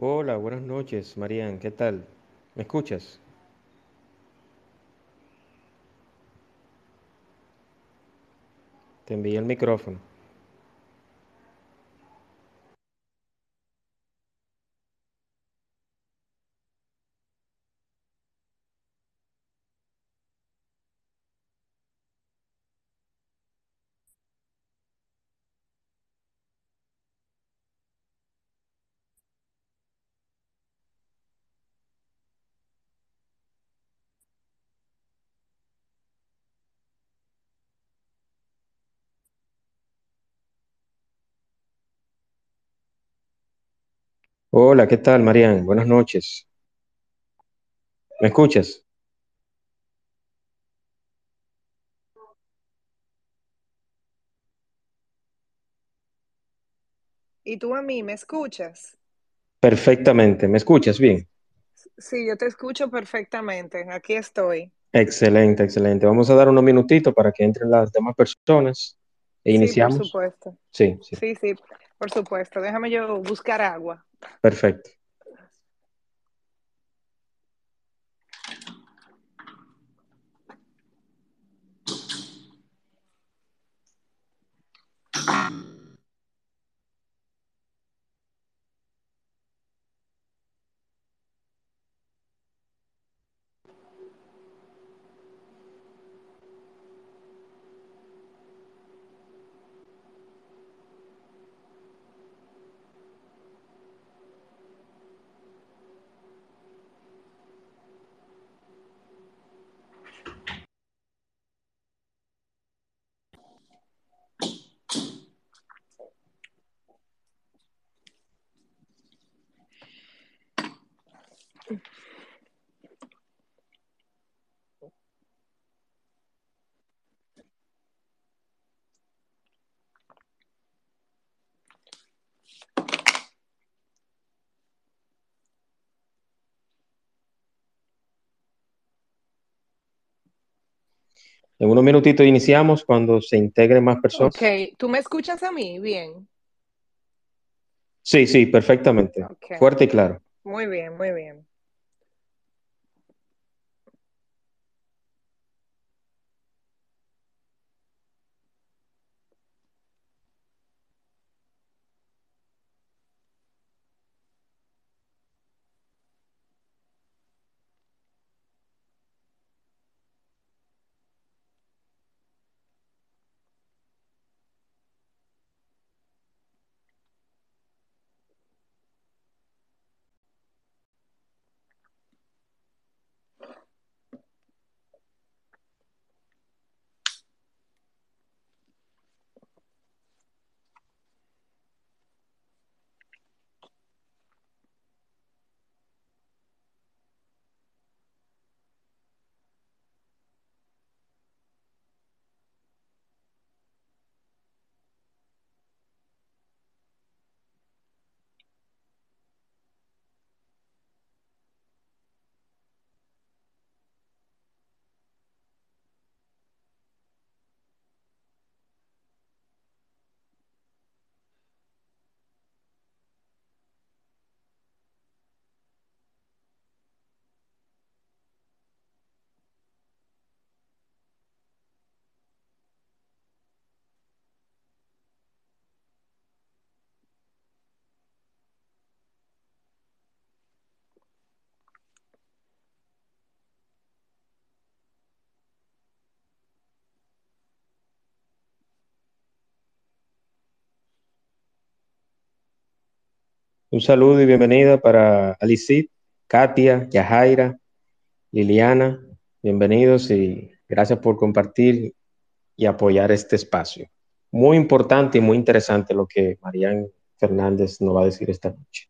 Hola, buenas noches, Marian, ¿qué tal? ¿Me escuchas? Te envié el micrófono. Hola, ¿qué tal, Marian? Buenas noches. ¿Me escuchas? ¿Y tú a mí me escuchas? Perfectamente, ¿me escuchas bien? Sí, yo te escucho perfectamente. Aquí estoy. Excelente, excelente. Vamos a dar unos minutitos para que entren las demás personas e Sí, por iniciamos. supuesto. Sí, sí, Sí, sí, por supuesto. Déjame yo buscar agua. Perfecto. En unos minutitos iniciamos cuando se integren más Ok, personas. ¿tú me escuchas a mí? Bien. Sí, sí, perfectamente. Ok, Fuerte y claro. muy bien, muy bien. Un saludo y bienvenida para Alicit, Katia, Yajaira, Liliana. Bienvenidos y gracias por compartir y apoyar este espacio. Muy importante y muy interesante lo que Marian Fernández nos va a decir esta noche.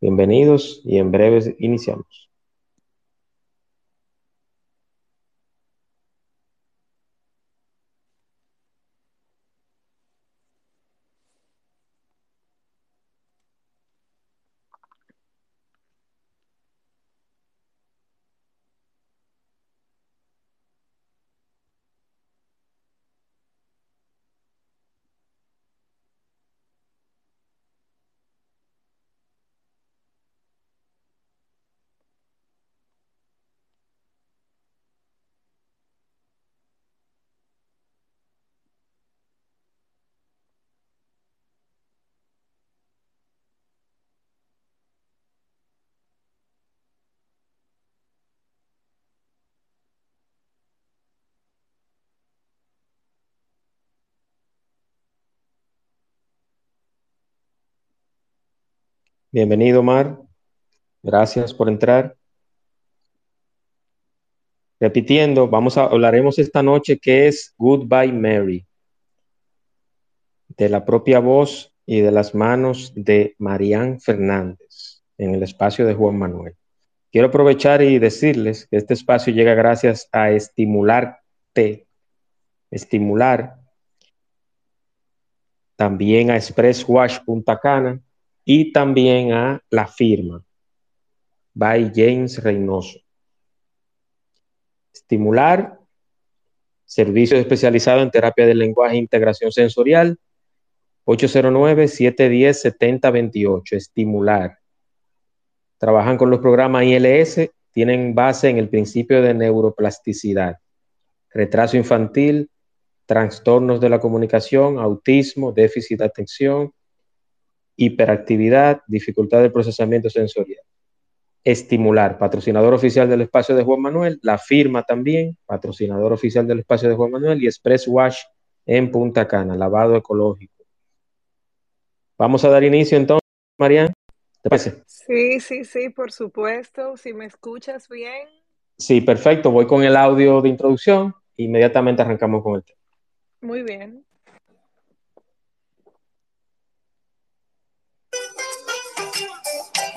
Bienvenidos y en breve iniciamos. Bienvenido, Mar. Gracias por entrar. Repitiendo, vamos a hablaremos esta noche que es Goodbye Mary, de la propia voz y de las manos de Marían Fernández en el espacio de Juan Manuel. Quiero aprovechar y decirles que este espacio llega gracias a Estimularte, Estimular, también a Express y también a La Firma, by James Reynoso. Estimular, servicio especializado en terapia del lenguaje e integración sensorial, 809-710-7028, estimular. Trabajan con los programas ILS, tienen base en el principio de neuroplasticidad, retraso infantil, trastornos de la comunicación, autismo, déficit de atención, hiperactividad, dificultad de procesamiento sensorial. Estimular, patrocinador oficial del espacio de Juan Manuel, la firma también, patrocinador oficial del espacio de Juan Manuel y Express Wash en Punta Cana, lavado ecológico. Vamos a dar inicio entonces, Marian. ¿Te parece? Sí, sí, sí, por supuesto. Si me escuchas bien. Sí, perfecto. Voy con el audio de introducción. Inmediatamente arrancamos con el tema. Muy bien.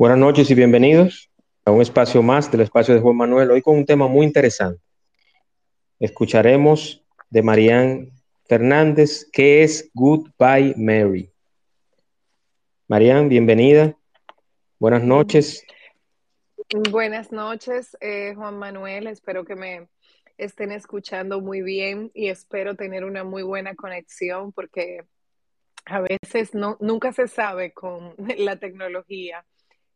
Buenas noches y bienvenidos a un espacio más del espacio de Juan Manuel, hoy con un tema muy interesante. Escucharemos de Marían Fernández, ¿qué es Goodbye Mary? Marían, bienvenida. Buenas noches. Buenas noches, eh, Juan Manuel. Espero que me estén escuchando muy bien y espero tener una muy buena conexión porque a veces no, nunca se sabe con la tecnología.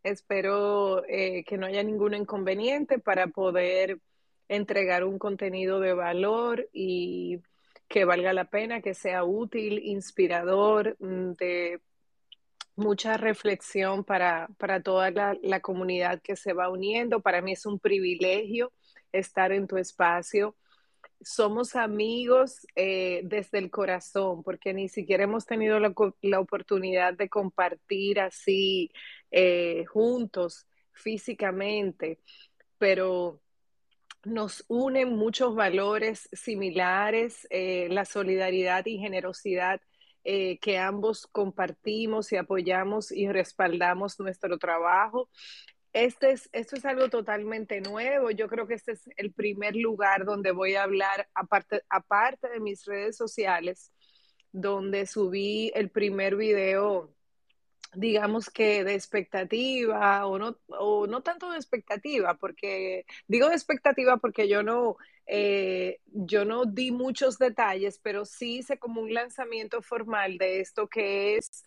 Espero eh, que no haya ningún inconveniente para poder entregar un contenido de valor y que valga la pena, que sea útil, inspirador, mm, de mucha reflexión para, toda la, comunidad que se va uniendo. Para mí es un privilegio estar en tu espacio. Somos amigos eh, desde el corazón, porque ni siquiera hemos tenido la, oportunidad de compartir así eh, juntos físicamente, pero nos unen muchos valores similares, eh, la solidaridad y generosidad que ambos compartimos y apoyamos y respaldamos nuestro trabajo. Este es, esto es algo totalmente nuevo. Yo creo que este es el primer lugar donde voy a hablar, aparte, aparte de mis redes sociales, donde subí el primer video digamos que de expectativa o no, o no tanto de expectativa, porque digo de expectativa porque yo no, eh, yo no di muchos detalles, pero sí hice como un lanzamiento formal de esto que es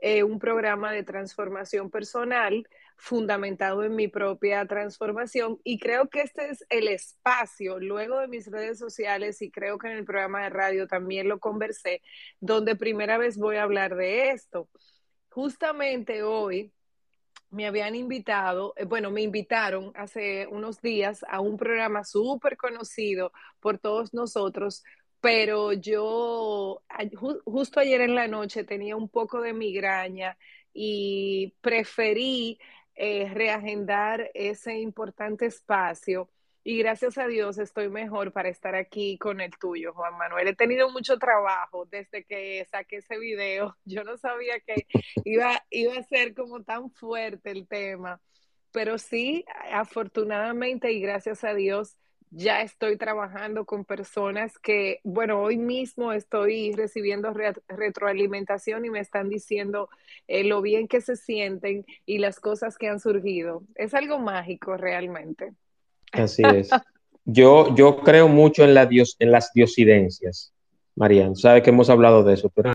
eh, un programa de transformación personal fundamentado en mi propia transformación y creo que este es el espacio, luego de mis redes sociales y creo que en el programa de radio también lo conversé, donde primera vez voy a hablar de esto. Justamente hoy me habían invitado, eh, bueno, me invitaron hace unos días a un programa súper conocido por todos nosotros, pero yo justo ayer en la noche tenía un poco de migraña y preferí eh, reagendar ese importante espacio y gracias a Dios estoy mejor para estar aquí con el tuyo, Juan Manuel. He tenido mucho trabajo desde que saqué ese video. Yo no sabía que iba, iba a ser como tan fuerte el tema, pero sí, afortunadamente y gracias a Dios, ya estoy trabajando con personas que, bueno, hoy mismo estoy recibiendo retroalimentación y me están diciendo eh, lo bien que se sienten y las cosas que han surgido. Es algo mágico realmente. Así es. Yo, yo creo mucho en, la dios, en las diosidencias, Marian. Sabe que hemos hablado de eso, pero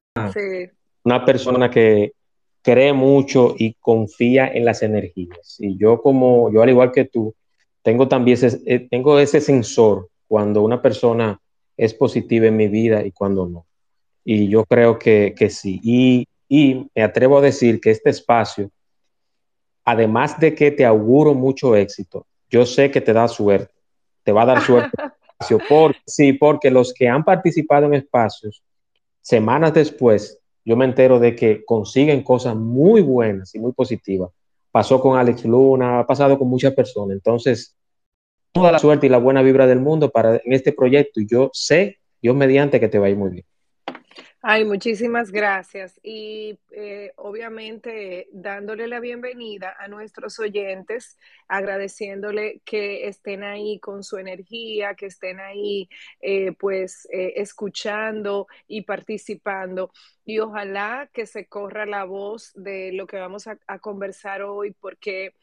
una persona que cree mucho y confía en las energías. Y yo como, yo al igual que tú, tengo también ese, eh, tengo ese sensor cuando una persona es positiva en mi vida y cuando no. Y yo creo que, que sí. Y, y me atrevo a decir que este espacio, además de que te auguro mucho éxito, yo sé que te da suerte, te va a dar suerte. Por, sí, porque los que han participado en espacios, semanas después, yo me entero de que consiguen cosas muy buenas y muy positivas. Pasó con Alex Luna, ha pasado con muchas personas. Entonces, toda la suerte y la buena vibra del mundo para en este proyecto y yo sé, Dios mediante, que te va a ir muy bien. Ay, muchísimas gracias. Y eh, obviamente dándole la bienvenida a nuestros oyentes, agradeciéndole que estén ahí con su energía, que estén ahí eh, pues eh, escuchando y participando. Y ojalá que se corra la voz de lo que vamos a, a conversar hoy, porque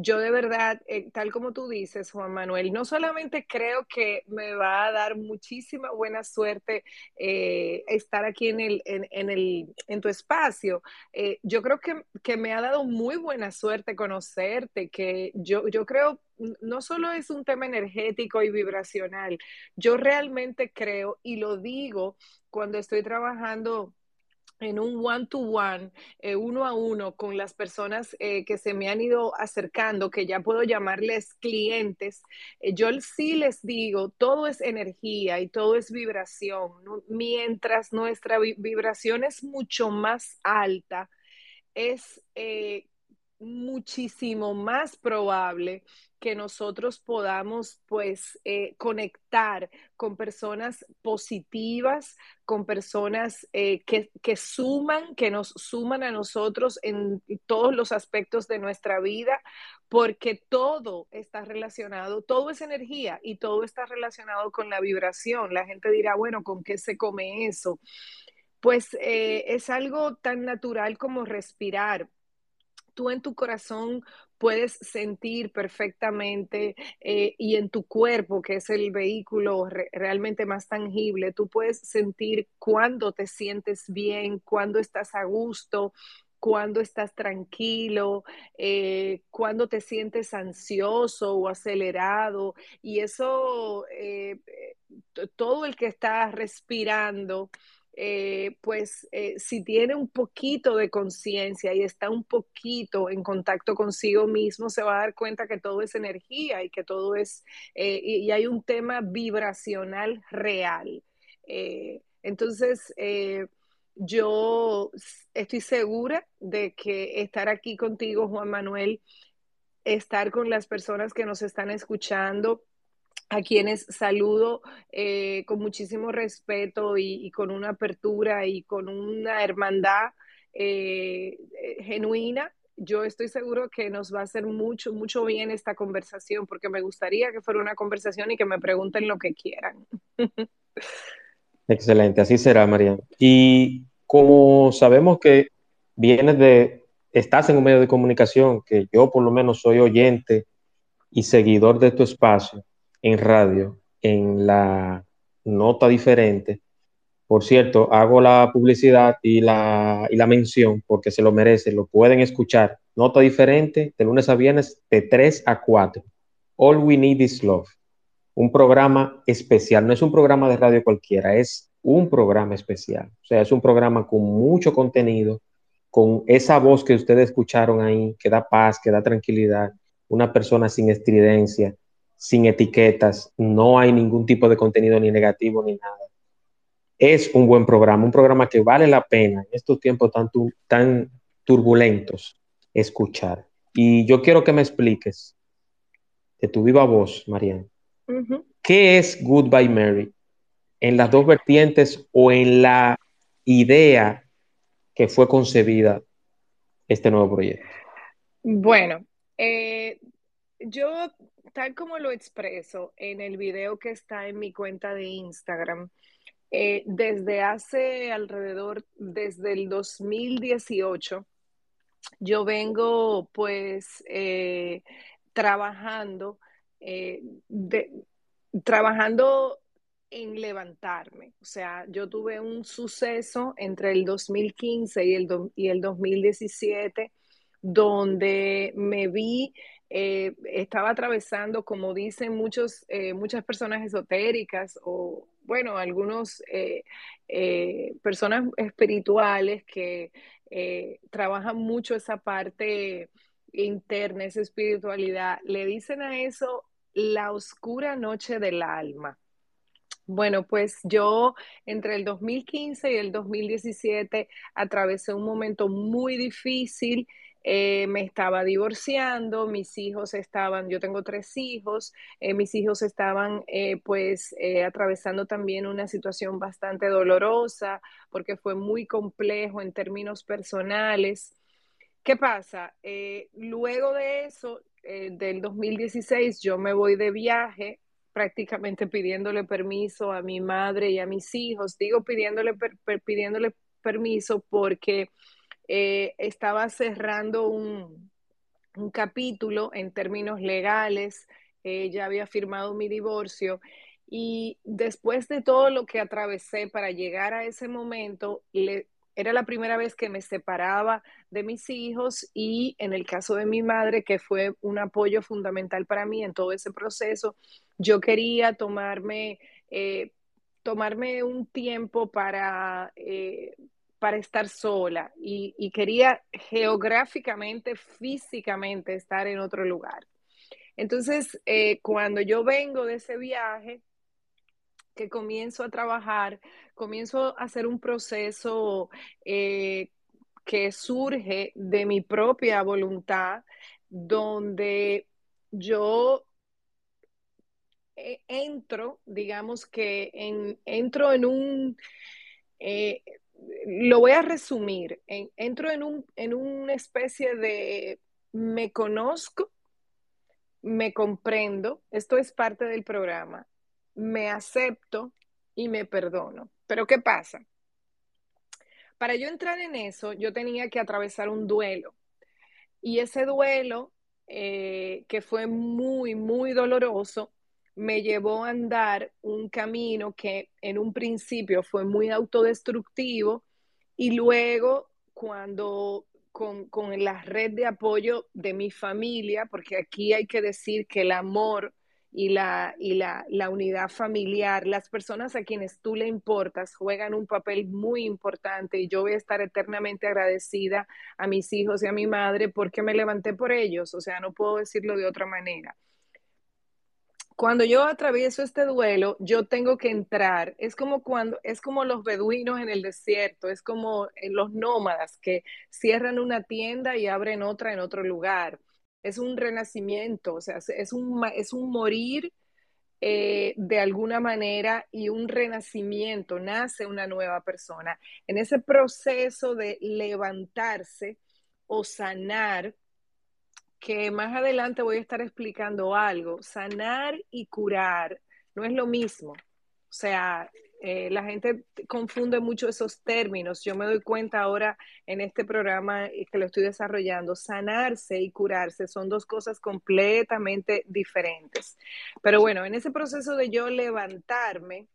yo de verdad, eh, tal como tú dices, Juan Manuel, no solamente creo que me va a dar muchísima buena suerte eh, estar aquí en, el, en, el, en tu espacio, eh, yo creo que, que, me ha dado muy buena suerte conocerte, que yo, yo creo no solo es un tema energético y vibracional, yo realmente creo y lo digo cuando estoy trabajando en un one-to-one, eh, uno a uno, con las personas eh, que se me han ido acercando, que ya puedo llamarles clientes, eh, yo sí les digo, todo es energía y todo es vibración. Mientras nuestra vibración es mucho más alta, es muchísimo más probable que nosotros podamos pues eh, conectar con personas positivas, con personas eh, que, que, suman, que nos suman a nosotros en todos los aspectos de nuestra vida, porque todo está relacionado, todo es energía y todo está relacionado con la vibración. La gente dirá, bueno, ¿con qué se come eso? Pues eh, es algo tan natural como respirar tú en tu corazón puedes sentir perfectamente eh, y en tu cuerpo, que es el vehículo realmente más tangible, tú puedes sentir cuándo te sientes bien, cuándo estás a gusto, cuándo estás tranquilo, eh, cuándo te sientes ansioso o acelerado. Y eso, eh, todo el que está respirando, eh, pues eh, si tiene un poquito de conciencia y está un poquito en contacto consigo mismo, se va a dar cuenta que todo es energía y que todo es, eh, y, hay un tema vibracional real. entonces, yo estoy segura de que estar aquí contigo, Juan Manuel, estar con las personas que nos están escuchando, a quienes saludo eh, con muchísimo respeto y, con una apertura y con una hermandad eh, eh, genuina. Yo estoy seguro que nos va a hacer mucho, mucho bien esta conversación, porque me gustaría que fuera una conversación y que me pregunten lo que quieran. Excelente, así será, María. Y como sabemos que vienes de, estás en un medio de comunicación, que yo por lo menos soy oyente y seguidor de tu espacio, en radio en la nota diferente. Por cierto, hago la publicidad y la, y la mención porque se lo merece. Lo pueden escuchar. Nota diferente de lunes a viernes de 3 a 4. All We Need Is Love. Un programa especial. No es un programa de radio cualquiera, es un programa especial. O sea, es un programa con mucho contenido, con esa voz que ustedes escucharon ahí, que da paz, que da tranquilidad. Una persona sin estridencia sin etiquetas, no hay ningún tipo de contenido ni negativo ni nada. Es un buen programa, un programa que vale la pena en estos tiempos tan, tan turbulentos escuchar. Y yo quiero que me expliques de tu viva voz, Mariana, ¿qué es Goodbye Mary? En las dos vertientes o en la idea que fue concebida este nuevo proyecto. Bueno, eh, yo tal como lo expreso en el video que está en mi cuenta de Instagram, eh, desde hace alrededor, desde el 2018, yo vengo pues eh, trabajando, eh, trabajando en levantarme. O sea, yo tuve un suceso entre el 2015 y el, y el 2017 donde me vi, eh, estaba atravesando, como dicen muchos, eh, muchas personas esotéricas o, bueno, algunos eh, personas espirituales que trabajan mucho esa parte interna, esa espiritualidad, le dicen a eso la oscura noche del alma. Bueno, pues yo entre el 2015 y el 2017 atravesé un momento muy difícil. Eh, me estaba divorciando, mis hijos estaban, yo tengo tres hijos, eh, mis hijos estaban eh, pues atravesando también una situación bastante dolorosa porque fue muy complejo en términos personales. ¿Qué pasa? luego de eso, del 2016, yo me voy de viaje prácticamente pidiéndole permiso a mi madre y a mis hijos. Digo pidiéndole, pidiéndole permiso porque eh, estaba cerrando un, capítulo en términos legales, eh, ya había firmado mi divorcio y después de todo lo que atravesé para llegar a ese momento, era la primera vez que me separaba de mis hijos y en el caso de mi madre, que fue un apoyo fundamental para mí en todo ese proceso, yo quería tomarme, eh, tomarme un tiempo para, eh, para estar sola y, quería geográficamente, físicamente estar en otro lugar. Entonces, eh, cuando yo vengo de ese viaje, que comienzo a trabajar, comienzo a hacer un proceso eh, que surge de mi propia voluntad, donde yo eh, entro, digamos que entro en un, lo voy a resumir, entro en, un, en una especie de me conozco, me comprendo, esto es parte del programa, me acepto y me perdono. Pero ¿qué pasa? Para yo entrar en eso, yo tenía que atravesar un duelo. Y ese duelo, eh, que fue muy, muy doloroso, me llevó a andar un camino que en un principio fue muy autodestructivo y luego cuando con, con, la red de apoyo de mi familia, porque aquí hay que decir que el amor y, la, y la, la, unidad familiar, las personas a quienes tú le importas juegan un papel muy importante y yo voy a estar eternamente agradecida a mis hijos y a mi madre porque me levanté por ellos, o sea, no puedo decirlo de otra manera. Cuando yo atravieso este duelo, yo tengo que entrar. Es como cuando es como los beduinos en el desierto, es como eh, los nómadas que cierran una tienda y abren otra en otro lugar es un renacimiento, o sea, es un, es un morir eh, de alguna manera y un renacimiento, nace una nueva persona. En ese proceso de levantarse o sanar, que más adelante voy a estar explicando algo, sanar y curar no es lo mismo. O sea, eh, la gente confunde mucho esos términos. Yo me doy cuenta ahora en este programa que lo estoy desarrollando, sanarse y curarse son dos cosas completamente diferentes. Pero bueno, en ese proceso de yo levantarme,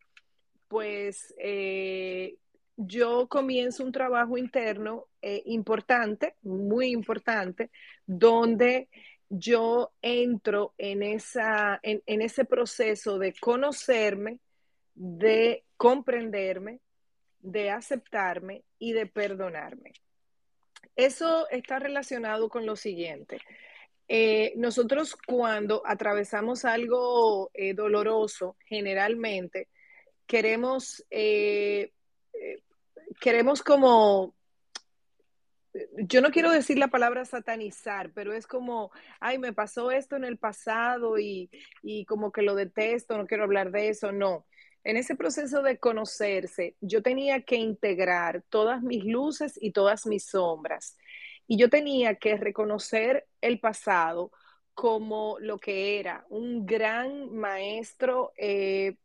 pues eh, yo comienzo un trabajo interno eh, importante, muy importante, donde yo entro en, esa, en ese proceso de conocerme, de comprenderme, de aceptarme y de perdonarme. Eso está relacionado con lo siguiente. Eh, nosotros cuando atravesamos algo eh, doloroso, generalmente queremos, queremos como, yo no quiero decir la palabra satanizar, pero es como, ay, me pasó esto en el pasado y, y como que lo detesto, no quiero hablar de eso, no en ese proceso de conocerse, yo tenía que integrar todas mis luces y todas mis sombras. Y yo tenía que reconocer el pasado como lo que era, un gran maestro. Eh,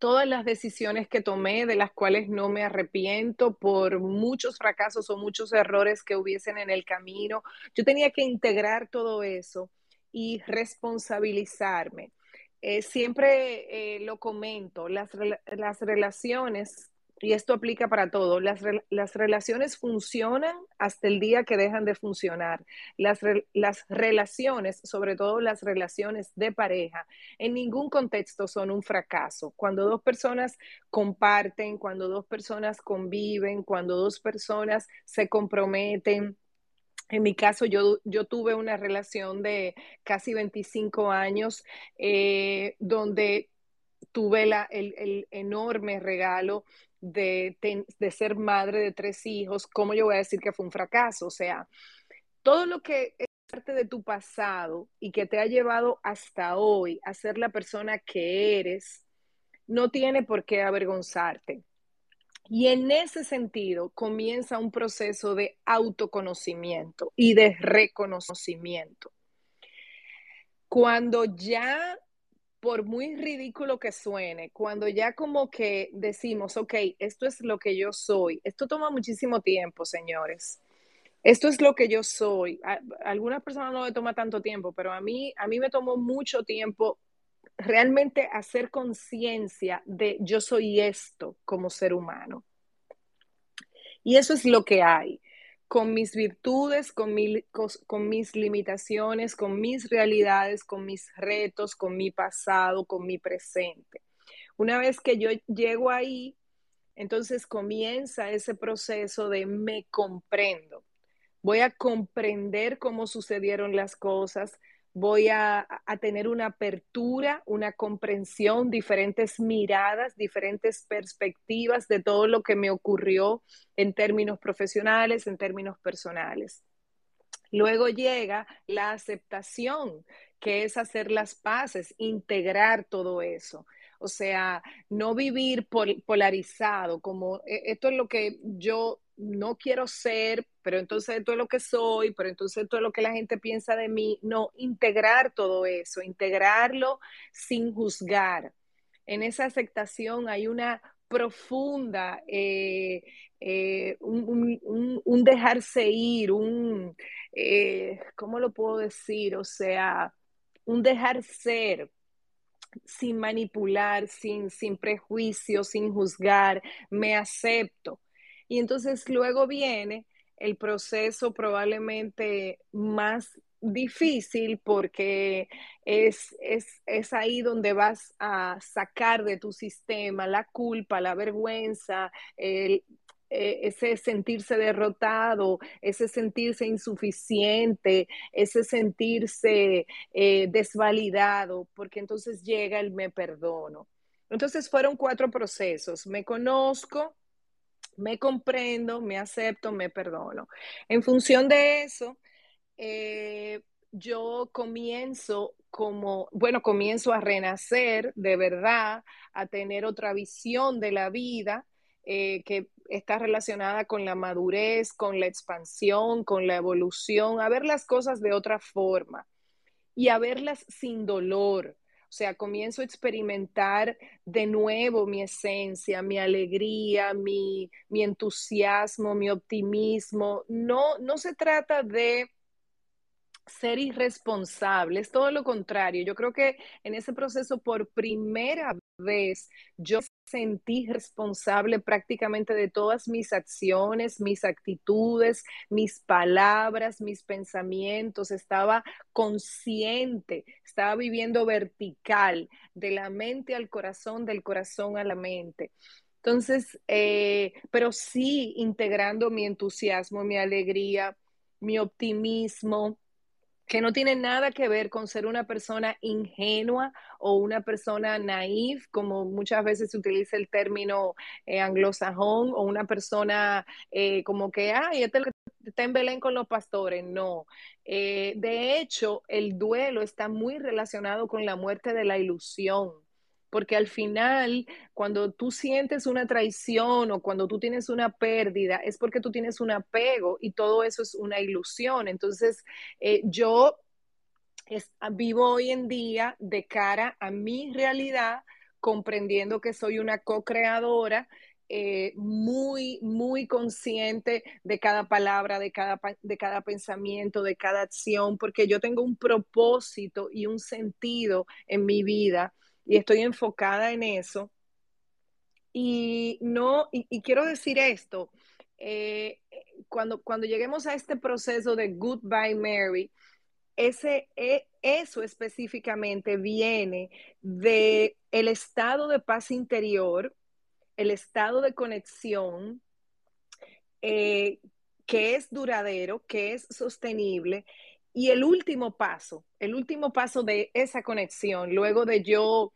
todas las decisiones que tomé, de las cuales no me arrepiento por muchos fracasos o muchos errores que hubiesen en el camino, yo tenía que integrar todo eso y responsabilizarme. Eh, siempre eh, lo comento, las, las relaciones y esto aplica para todo, las, las, relaciones funcionan hasta el día que dejan de funcionar. Las, las relaciones, sobre todo las relaciones de pareja, en ningún contexto son un fracaso. Cuando dos personas comparten, cuando dos personas conviven, cuando dos personas se comprometen, en mi caso, yo, yo, tuve una relación de casi 25 años eh, donde tuve la, el, el, enorme regalo de, ser madre de tres hijos, ¿cómo yo voy a decir que fue un fracaso? O sea, todo lo que es parte de tu pasado y que te ha llevado hasta hoy a ser la persona que eres, no tiene por qué avergonzarte. Y en ese sentido comienza un proceso de autoconocimiento y de reconocimiento. Cuando ya por muy ridículo que suene, cuando ya como que decimos, ok, esto es lo que yo soy, esto toma muchísimo tiempo, señores. Esto es lo que yo soy. Algunas personas no le toma tanto tiempo, pero a mí, a mí me tomó mucho tiempo realmente hacer conciencia de yo soy esto como ser humano. Y eso es lo que hay con mis virtudes, con, con, mis limitaciones, con mis realidades, con mis retos, con mi pasado, con mi presente. Una vez que yo llego ahí, entonces comienza ese proceso de me comprendo. Voy a comprender cómo sucedieron las cosas, voy a, tener una apertura, una comprensión, diferentes miradas, diferentes perspectivas de todo lo que me ocurrió en términos profesionales, en términos personales. Luego llega la aceptación, que es hacer las paces, integrar todo eso. O sea, no vivir polarizado, como e, esto es lo que yo no quiero ser, pero entonces esto es lo que soy, pero entonces esto es lo que la gente piensa de mí. No, integrar todo eso, integrarlo sin juzgar. En esa aceptación hay una profunda, eh, eh, un, dejarse ir, un, eh, ¿cómo lo puedo decir? O sea, un dejar ser, sin manipular, sin, sin prejuicio, sin juzgar, me acepto. Y entonces luego viene el proceso probablemente más difícil porque es, es, ahí donde vas a sacar de tu sistema la culpa, la vergüenza, el, eh, ese sentirse derrotado, ese sentirse insuficiente, ese sentirse eh, desvalidado, porque entonces llega el me perdono. Entonces fueron cuatro procesos. Me conozco, me comprendo, me acepto, me perdono. En función de eso, eh, yo comienzo como, bueno, comienzo a renacer de verdad, a tener otra visión de la vida eh, que está relacionada con la madurez, con la expansión, con la evolución, a ver las cosas de otra forma y a verlas sin dolor, o sea, comienzo a experimentar de nuevo mi esencia, mi alegría, mi, entusiasmo, mi optimismo. No, no se trata de ser irresponsable, es todo lo contrario. Yo creo que en ese proceso por primera vez yo sentí responsable prácticamente de todas mis acciones, mis actitudes, mis palabras, mis pensamientos. Estaba consciente, estaba viviendo vertical, de la mente al corazón, del corazón a la mente. Entonces, eh, pero sí integrando mi entusiasmo, mi alegría, mi optimismo, que no tiene nada que ver con ser una persona ingenua o una persona naif, como muchas veces se utiliza el término eh, anglosajón, o una persona eh, como que, ay, este está en Belén con los pastores. No. Eh, de hecho, el duelo está muy relacionado con la muerte de la ilusión porque al final, cuando tú sientes una traición o cuando tú tienes una pérdida, es porque tú tienes un apego y todo eso es una ilusión. Entonces, eh, yo vivo hoy en día de cara a mi realidad, comprendiendo que soy una co-creadora eh, muy, muy consciente de cada palabra, de cada, de cada pensamiento, de cada acción, porque yo tengo un propósito y un sentido en mi vida y estoy enfocada en eso. Y no, y, quiero decir esto, eh, cuando, cuando lleguemos a este proceso de Goodbye Mary, ese, e, eso específicamente viene de el estado de paz interior, el estado de conexión eh, que es duradero, que es sostenible. Y el último paso, el último paso de esa conexión, luego de yo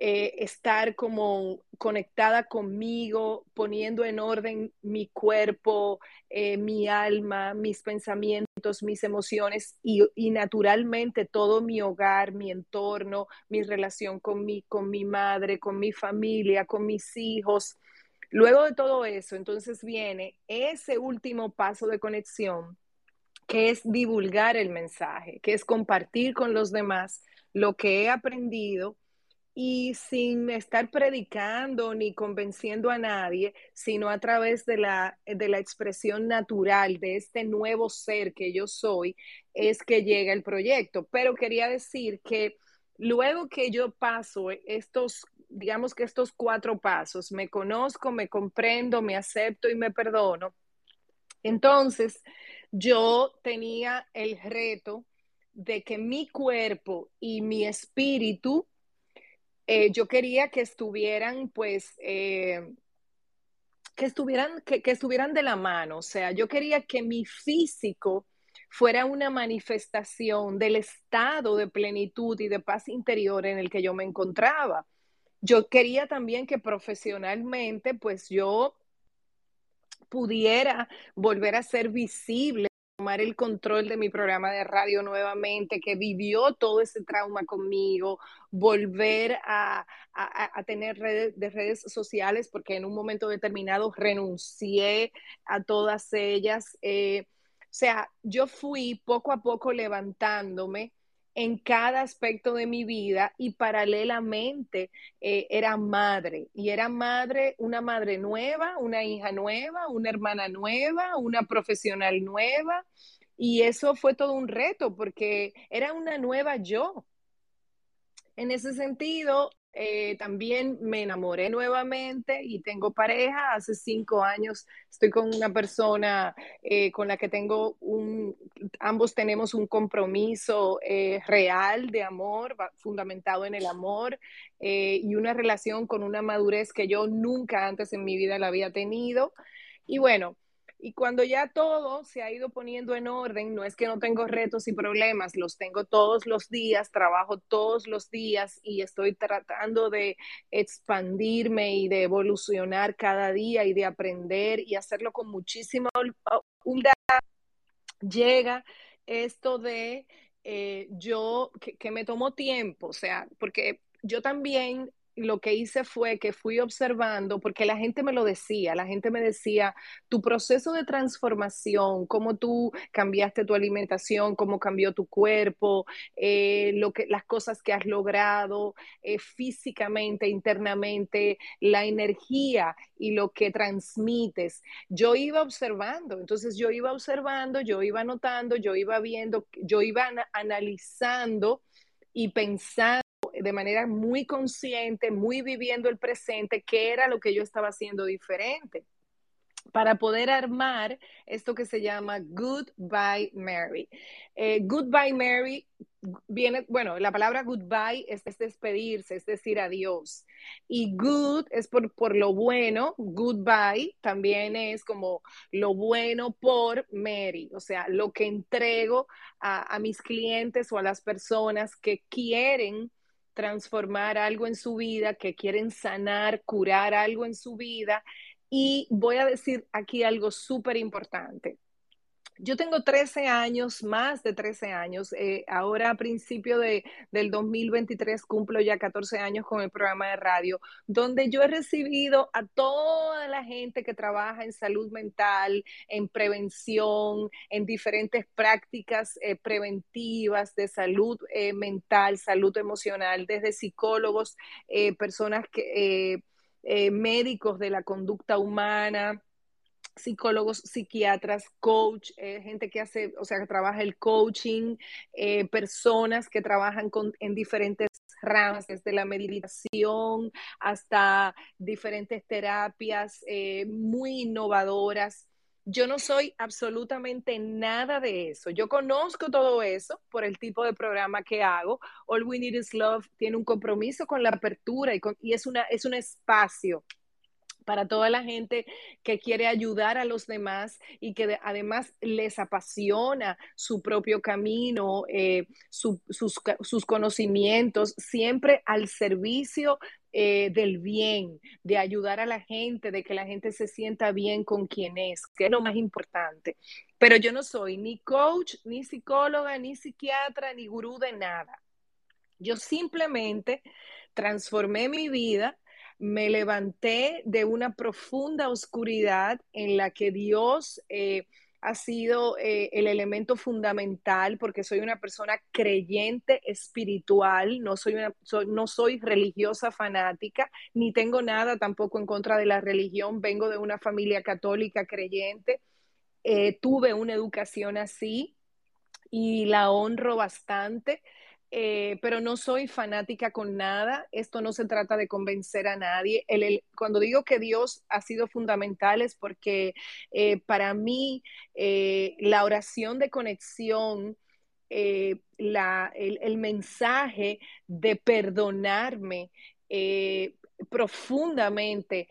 eh, estar como conectada conmigo, poniendo en orden mi cuerpo, eh, mi alma, mis pensamientos, mis emociones y, naturalmente todo mi hogar, mi entorno, mi relación con mi, con mi madre, con mi familia, con mis hijos. Luego de todo eso, entonces viene ese último paso de conexión, que es divulgar el mensaje, que es compartir con los demás lo que he aprendido y sin estar predicando ni convenciendo a nadie, sino a través de la, de la expresión natural de este nuevo ser que yo soy, es que llega el proyecto. Pero quería decir que luego que yo paso estos, digamos que estos cuatro pasos, me conozco, me comprendo, me acepto y me perdono, entonces yo tenía el reto de que mi cuerpo y mi espíritu eh, yo quería que estuvieran, pues, eh, que, estuvieran, que, estuvieran de la mano. O sea, yo quería que mi físico fuera una manifestación del estado de plenitud y de paz interior en el que yo me encontraba. Yo quería también que profesionalmente, pues yo pudiera volver a ser visible tomar el control de mi programa de radio nuevamente, que vivió todo ese trauma conmigo, volver a, tener redes, de redes sociales, porque en un momento determinado renuncié a todas ellas. Eh, o sea, yo fui poco a poco levantándome en cada aspecto de mi vida y paralelamente eh, era madre. Y era madre, una madre nueva, una hija nueva, una hermana nueva, una profesional nueva. Y eso fue todo un reto porque era una nueva yo. En ese sentido, eh, también me enamoré nuevamente y tengo pareja. Hace cinco años estoy con una persona eh, con la que tengo un, ambos tenemos un compromiso eh, real de amor, fundamentado en el amor y una relación con una madurez que yo nunca antes en mi vida la había tenido. Y bueno, y cuando ya todo se ha ido poniendo en orden, no es que no tengo retos y problemas, los tengo todos los días, trabajo todos los días y estoy tratando de expandirme y de evolucionar cada día y de aprender y hacerlo con muchísima humildad. Llega esto de eh, yo, que, que me tomó tiempo, o sea, porque yo también lo que hice fue que fui observando, porque la gente me lo decía, la gente me decía, tu proceso de transformación, cómo tú cambiaste tu alimentación, cómo cambió tu cuerpo, eh, lo que, las cosas que has logrado eh, físicamente, internamente, la energía y lo que transmites. Yo iba observando, entonces yo iba observando, yo iba notando, yo iba viendo, yo iba analizando y pensando de manera muy consciente, muy viviendo el presente, qué era lo que yo estaba haciendo diferente para poder armar esto que se llama Goodbye Mary. Eh, goodbye Mary viene, bueno, la palabra goodbye es, despedirse, es decir, adiós. Y good es por, por, lo bueno, goodbye también es como lo bueno por Mary, o sea, lo que entrego a, a mis clientes o a las personas que quieren transformar algo en su vida, que quieren sanar, curar algo en su vida. Y voy a decir aquí algo súper importante. Yo tengo 13 años, más de 13 años. Eh, ahora a principio de, del 2023 cumplo ya 14 años con el programa de radio, donde yo he recibido a toda la gente que trabaja en salud mental, en prevención, en diferentes prácticas eh, preventivas de salud eh, mental, salud emocional, desde psicólogos, personas que médicos de la conducta humana, psicólogos, psiquiatras, coach, eh, gente que hace, o sea, que trabaja el coaching, eh, personas que trabajan con, en diferentes ramas, desde la meditación hasta diferentes terapias eh, muy innovadoras. Yo no soy absolutamente nada de eso. Yo conozco todo eso por el tipo de programa que hago. All We Need Is Love tiene un compromiso con la apertura y, y es, una, es un espacio para toda la gente que quiere ayudar a los demás y que además les apasiona su propio camino, eh, sus, conocimientos, siempre al servicio eh, del bien, de ayudar a la gente, de que la gente se sienta bien con quien es, que es lo más importante. Pero yo no soy ni coach, ni psicóloga, ni psiquiatra, ni gurú de nada. Yo simplemente transformé mi vida me levanté de una profunda oscuridad en la que Dios eh, ha sido eh, el elemento fundamental porque soy una persona creyente espiritual, no soy, una, no soy religiosa fanática, ni tengo nada tampoco en contra de la religión, vengo de una familia católica creyente, eh, tuve una educación así y la honro bastante. Eh, pero no soy fanática con nada. Esto no se trata de convencer a nadie. cuando digo que Dios ha sido fundamental es porque eh, para mí eh, la oración de conexión, la, el, mensaje de perdonarme profundamente,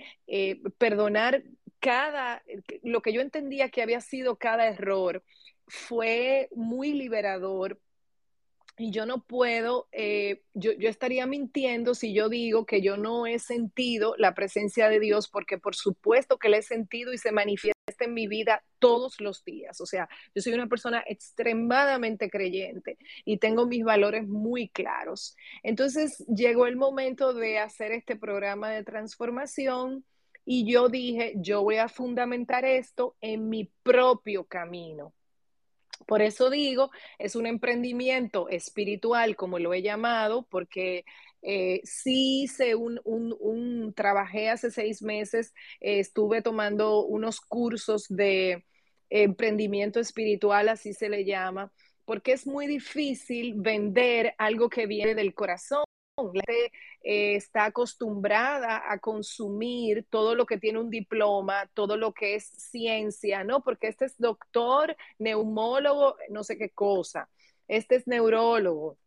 perdonar cada, lo que yo entendía que había sido cada error, fue muy liberador y yo no puedo, eh, yo, yo, estaría mintiendo si yo digo que yo no he sentido la presencia de Dios, porque por supuesto que la he sentido y se manifiesta en mi vida todos los días. O sea, yo soy una persona extremadamente creyente y tengo mis valores muy claros. Entonces llegó el momento de hacer este programa de transformación y yo dije, yo voy a fundamentar esto en mi propio camino. Por eso digo, es un emprendimiento espiritual, como lo he llamado, porque eh, sí hice un, un, trabajé hace seis meses, eh, estuve tomando unos cursos de emprendimiento espiritual, así se le llama, porque es muy difícil vender algo que viene del corazón. La gente eh, está acostumbrada a consumir todo lo que tiene un diploma, todo lo que es ciencia, ¿no? Porque este es doctor, neumólogo, no sé qué cosa. Este es neurólogo.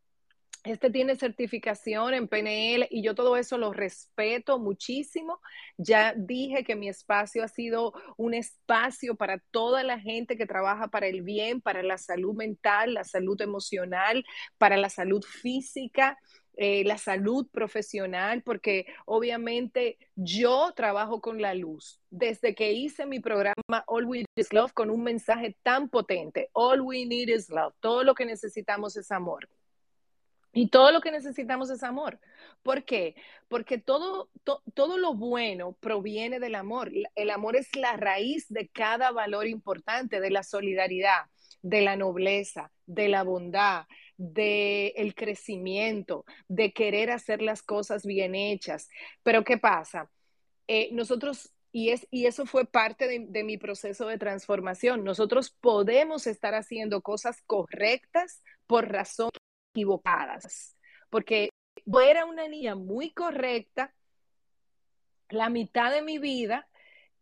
Este tiene certificación en PNL y yo todo eso lo respeto muchísimo. Ya dije que mi espacio ha sido un espacio para toda la gente que trabaja para el bien, para la salud mental, la salud emocional, para la salud física. Eh, la salud profesional, porque obviamente yo trabajo con la luz. Desde que hice mi programa All We Need is Love con un mensaje tan potente, All We Need is Love, todo lo que necesitamos es amor. Y todo lo que necesitamos es amor. ¿Por qué? Porque todo, todo lo bueno proviene del amor. El amor es la raíz de cada valor importante, de la solidaridad, de la nobleza, de la bondad, del el crecimiento, de querer hacer las cosas bien hechas. Pero ¿qué pasa? Eh, nosotros, y, es, y eso fue parte de, de mi proceso de transformación, nosotros podemos estar haciendo cosas correctas por razones equivocadas, porque yo era una niña muy correcta la mitad de mi vida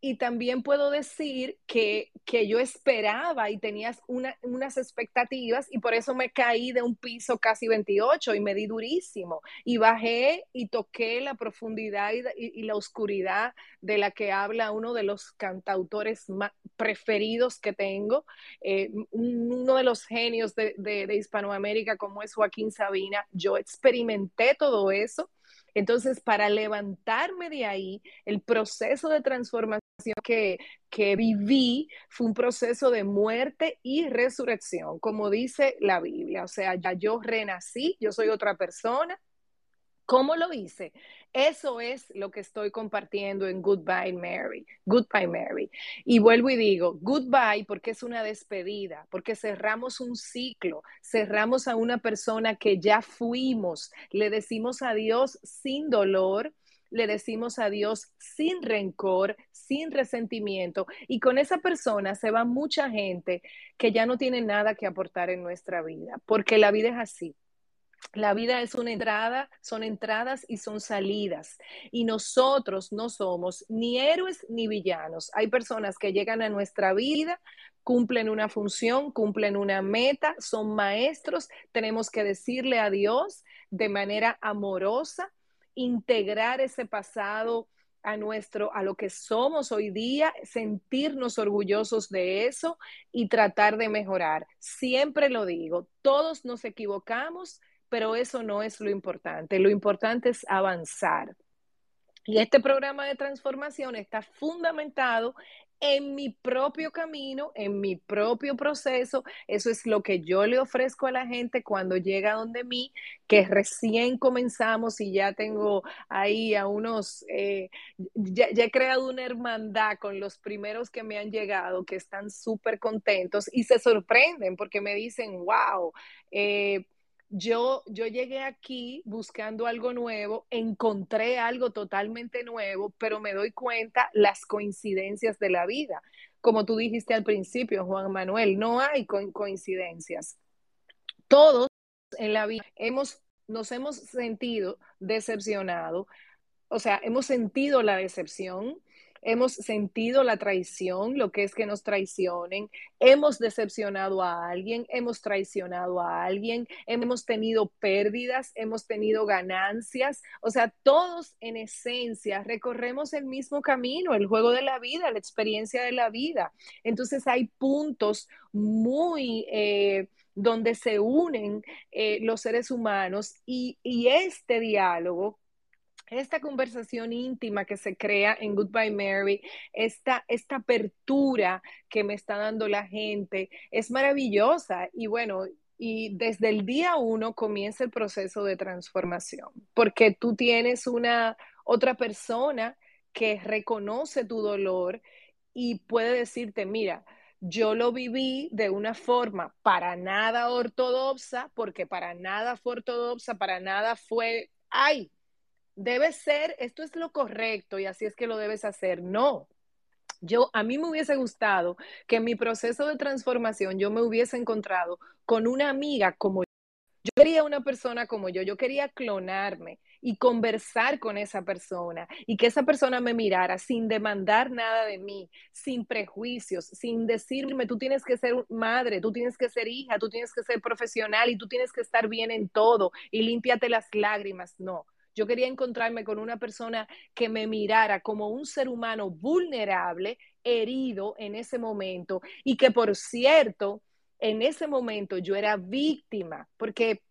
y también puedo decir que, que yo esperaba y tenía unas expectativas y por eso me caí de un piso casi 28 y me di durísimo. Y bajé y toqué la profundidad y, la oscuridad de la que habla uno de los cantautores más preferidos que tengo, eh, uno de los genios de, de Hispanoamérica como es Joaquín Sabina. Yo experimenté todo eso. Entonces, para levantarme de ahí, el proceso de transformación que, que viví fue un proceso de muerte y resurrección, como dice la Biblia. O sea, ya yo renací, yo soy otra persona. ¿Cómo lo hice? Eso es lo que estoy compartiendo en Goodbye Mary. Goodbye Mary. Y vuelvo y digo, goodbye porque es una despedida, porque cerramos un ciclo, cerramos a una persona que ya fuimos, le decimos adiós sin dolor, le decimos adiós sin rencor, sin resentimiento. Y con esa persona se va mucha gente que ya no tiene nada que aportar en nuestra vida, porque la vida es así. La vida es una entrada, son entradas y son salidas. Y nosotros no somos ni héroes ni villanos. Hay personas que llegan a nuestra vida, cumplen una función, cumplen una meta, son maestros. Tenemos que decirle adiós de manera amorosa, integrar ese pasado a nuestro a lo que somos hoy día, sentirnos orgullosos de eso y tratar de mejorar. Siempre lo digo, todos nos equivocamos, pero eso no es lo importante. Lo importante es avanzar. Y este programa de transformación está fundamentado en mi propio camino, en mi propio proceso. Eso es lo que yo le ofrezco a la gente cuando llega donde mí, que recién comenzamos y ya tengo ahí a unos, eh, ya, he creado una hermandad con los primeros que me han llegado, que están súper contentos y se sorprenden porque me dicen, wow. Eh, yo, yo llegué aquí buscando algo nuevo, encontré algo totalmente nuevo, pero me doy cuenta las coincidencias de la vida. Como tú dijiste al principio, Juan Manuel, no hay coincidencias. Todos en la vida hemos, nos hemos sentido decepcionados, o sea, hemos sentido la decepción, hemos sentido la traición, lo que es que nos traicionen, hemos decepcionado a alguien, hemos traicionado a alguien, hemos tenido pérdidas, hemos tenido ganancias, o sea, todos en esencia recorremos el mismo camino, el juego de la vida, la experiencia de la vida. Entonces hay puntos muy... Eh, donde se unen eh, los seres humanos y, y este diálogo esta conversación íntima que se crea en Goodbye Mary, esta, esta apertura que me está dando la gente, es maravillosa. Y bueno, y desde el día uno comienza el proceso de transformación, porque tú tienes una otra persona que reconoce tu dolor y puede decirte, mira, yo lo viví de una forma para nada ortodoxa, porque para nada fue ortodoxa, para nada fue, ay, debe ser, esto es lo correcto y así es que lo debes hacer. No. Yo, a mí me hubiese gustado que en mi proceso de transformación yo me hubiese encontrado con una amiga como yo. Yo quería una persona como yo, yo quería clonarme y conversar con esa persona y que esa persona me mirara sin demandar nada de mí, sin prejuicios, sin decirme, tú tienes que ser madre, tú tienes que ser hija, tú tienes que ser profesional y tú tienes que estar bien en todo y límpiate las lágrimas. No, yo quería encontrarme con una persona que me mirara como un ser humano vulnerable, herido en ese momento y que, por cierto, en ese momento yo era víctima, porque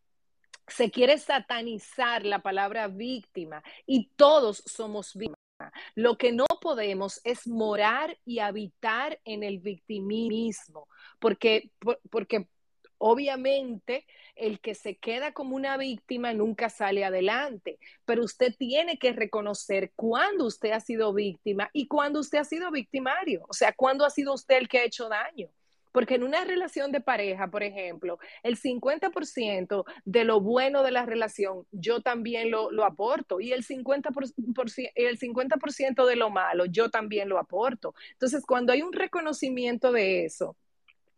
se quiere satanizar la palabra víctima y todos somos víctimas. Lo que no podemos es morar y habitar en el victimismo, porque, porque Obviamente, el que se queda como una víctima nunca sale adelante, pero usted tiene que reconocer cuándo usted ha sido víctima y cuándo usted ha sido victimario, o sea, cuándo ha sido usted el que ha hecho daño. Porque en una relación de pareja, por ejemplo, el 50% de lo bueno de la relación yo también lo, aporto y el 50%, el 50 de lo malo yo también lo aporto. Entonces, cuando hay un reconocimiento de eso,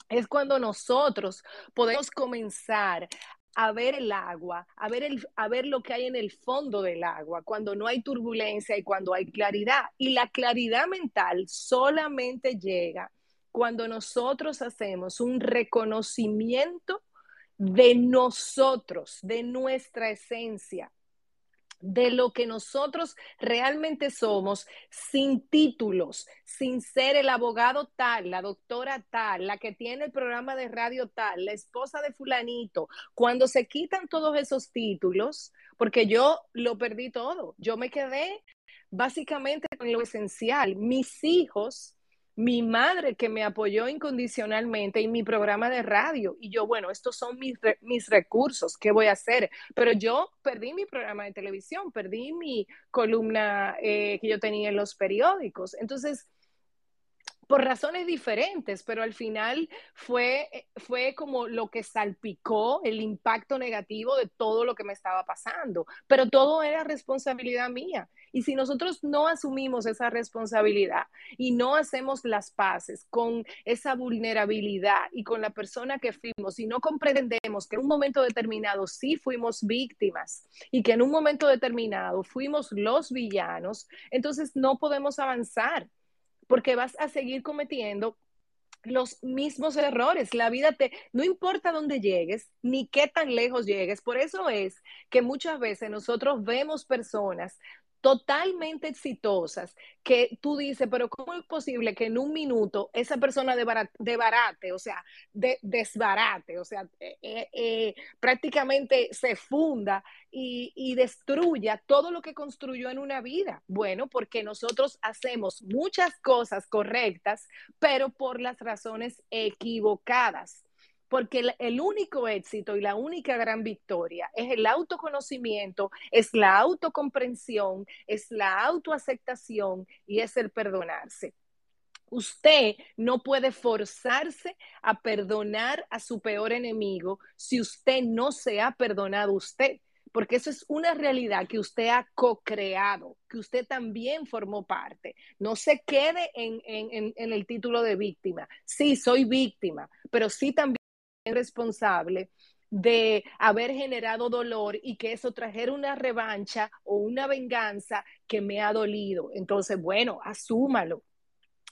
es cuando nosotros podemos comenzar a ver el agua, a ver, el, a ver lo que hay en el fondo del agua, cuando no hay turbulencia y cuando hay claridad. Y la claridad mental solamente llega cuando nosotros hacemos un reconocimiento de nosotros, de nuestra esencia, de lo que nosotros realmente somos sin títulos, sin ser el abogado tal, la doctora tal, la que tiene el programa de radio tal, la esposa de fulanito. Cuando se quitan todos esos títulos, porque yo lo perdí todo, yo me quedé básicamente con lo esencial. Mis hijos mi madre que me apoyó incondicionalmente en mi programa de radio. Y yo, bueno, estos son mis, mis recursos, ¿qué voy a hacer? Pero yo perdí mi programa de televisión, perdí mi columna eh, que yo tenía en los periódicos. Entonces, por razones diferentes, pero al final fue, fue como lo que salpicó el impacto negativo de todo lo que me estaba pasando, pero todo era responsabilidad mía. Y si nosotros no asumimos esa responsabilidad y no hacemos las paces con esa vulnerabilidad y con la persona que fuimos y no comprendemos que en un momento determinado sí fuimos víctimas y que en un momento determinado fuimos los villanos, entonces no podemos avanzar porque vas a seguir cometiendo los mismos errores. La vida te, no importa dónde llegues, ni qué tan lejos llegues. Por eso es que muchas veces nosotros vemos personas totalmente exitosas que tú dices, pero ¿cómo es posible que en un minuto esa persona de barate, o sea, de, desbarate, o sea, eh, eh, eh, prácticamente se funda y, y, destruya todo lo que construyó en una vida? Bueno, porque nosotros hacemos muchas cosas correctas, pero por las razones equivocadas porque el, único éxito y la única gran victoria es el autoconocimiento, es la autocomprensión, es la autoaceptación y es el perdonarse. Usted no puede forzarse a perdonar a su peor enemigo si usted no se ha perdonado usted, porque eso es una realidad que usted ha co-creado, que usted también formó parte. No se quede en, en el título de víctima. Sí, soy víctima, pero sí también responsable de haber generado dolor y que eso trajera una revancha o una venganza que me ha dolido. Entonces, bueno, asúmalo.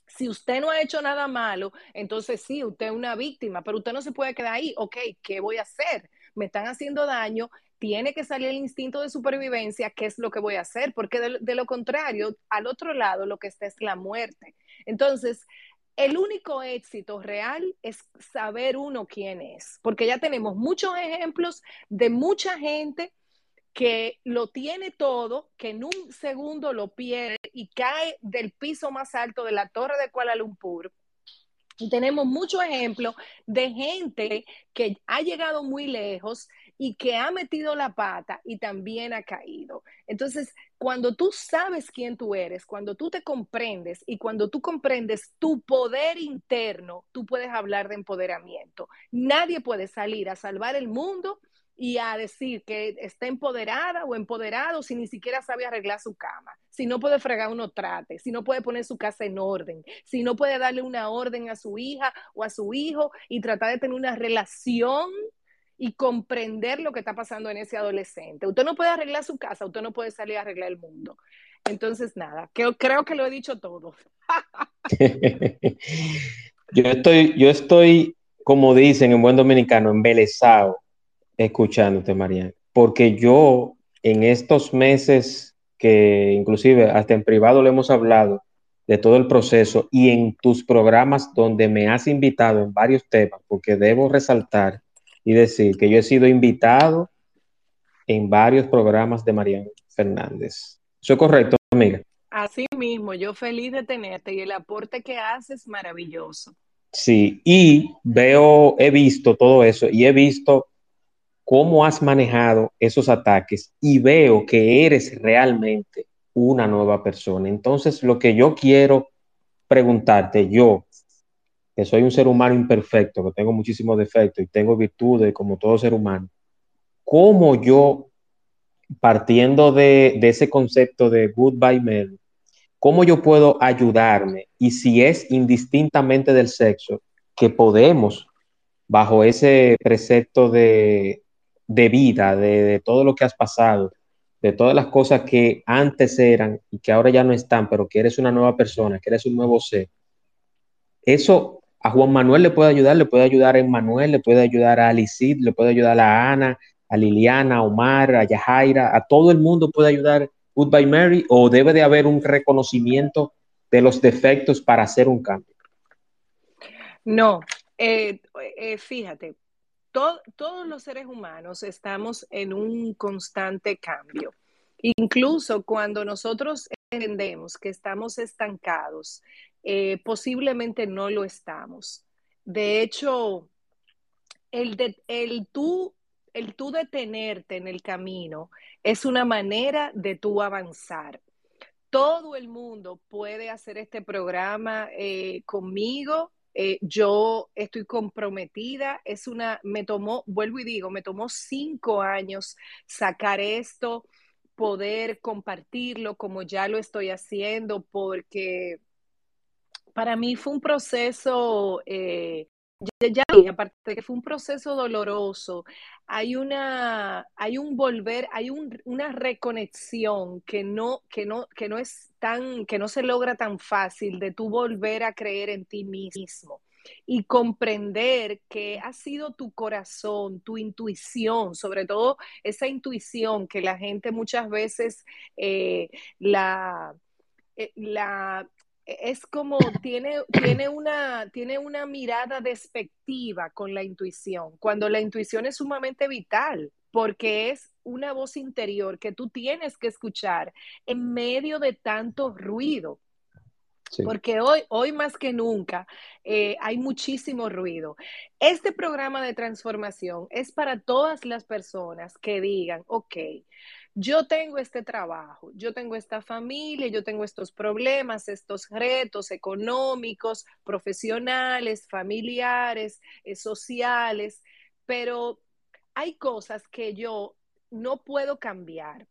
Si usted no ha hecho nada malo, entonces sí, usted es una víctima, pero usted no se puede quedar ahí. Ok, ¿qué voy a hacer? Me están haciendo daño, tiene que salir el instinto de supervivencia, ¿qué es lo que voy a hacer? Porque de, de, lo contrario, al otro lado lo que está es la muerte. Entonces, el único éxito real es saber uno quién es, porque ya tenemos muchos ejemplos de mucha gente que lo tiene todo, que en un segundo lo pierde y cae del piso más alto de la torre de Kuala Lumpur. Y tenemos muchos ejemplos de gente que ha llegado muy lejos y que ha metido la pata y también ha caído. Entonces, cuando tú sabes quién tú eres, cuando tú te comprendes y cuando tú comprendes tu poder interno, tú puedes hablar de empoderamiento. Nadie puede salir a salvar el mundo y a decir que está empoderada o empoderado si ni siquiera sabe arreglar su cama, si no puede fregar uno trate, si no puede poner su casa en orden, si no puede darle una orden a su hija o a su hijo y tratar de tener una relación y comprender lo que está pasando en ese adolescente. Usted no puede arreglar su casa, usted no puede salir a arreglar el mundo. Entonces, nada, creo, que lo he dicho todo. yo, estoy, yo estoy, como dicen en buen dominicano, embelesado escuchándote, María, porque yo en estos meses que inclusive hasta en privado le hemos hablado de todo el proceso y en tus programas donde me has invitado en varios temas, porque debo resaltar y decir que yo he sido invitado en varios programas de Mariana Fernández. ¿Eso es correcto, amiga? Así mismo, yo feliz de tenerte y el aporte que haces es maravilloso. Sí, y veo, he visto todo eso y he visto cómo has manejado esos ataques y veo que eres realmente una nueva persona. Entonces, lo que yo quiero preguntarte, yo, que soy un ser humano imperfecto, que tengo muchísimos defectos y tengo virtudes como todo ser humano, ¿cómo yo, partiendo de, ese concepto de goodbye Mel, cómo yo puedo ayudarme y si es indistintamente del sexo, que podemos, bajo ese precepto de, vida, de, de todo lo que has pasado, de todas las cosas que antes eran y que ahora ya no están, pero que eres una nueva persona, que eres un nuevo ser, eso a Juan Manuel le puede ayudar, le puede ayudar a Manuel, le puede ayudar a Alicid, le puede ayudar a Ana, a Liliana, a Omar, a Yajaira, a todo el mundo puede ayudar Goodbye Mary o debe de haber un reconocimiento de los defectos para hacer un cambio? No, eh, eh, fíjate, todos los seres humanos estamos en un constante cambio. Incluso cuando nosotros entendemos que estamos estancados eh, posiblemente no lo estamos. De hecho, el, el, tú, el tú detenerte en el camino es una manera de tú avanzar. todo el mundo puede hacer este programa eh, conmigo. Eh, yo estoy comprometida, es una, me tomó, vuelvo y digo, me tomó cinco años sacar esto, poder compartirlo como ya lo estoy haciendo, porque para mí fue un proceso eh, ya, aparte de que fue un proceso doloroso, hay una, hay un volver, hay una reconexión que no, que no, que no es tan, que no se logra tan fácil de tú volver a creer en ti mismo y comprender que ha sido tu corazón, tu intuición, sobre todo esa intuición que la gente muchas veces eh, la, eh, la es como tiene, tiene, una, tiene una mirada despectiva con la intuición, cuando la intuición es sumamente vital, porque es una voz interior que tú tienes que escuchar en medio de tanto ruido. Porque hoy, hoy más que nunca eh, hay muchísimo ruido. Este programa de transformación es para todas las personas que digan, ok, yo tengo este trabajo, yo tengo esta familia, yo tengo estos problemas, estos retos económicos, profesionales, familiares, eh, sociales, pero hay cosas que yo no puedo cambiar.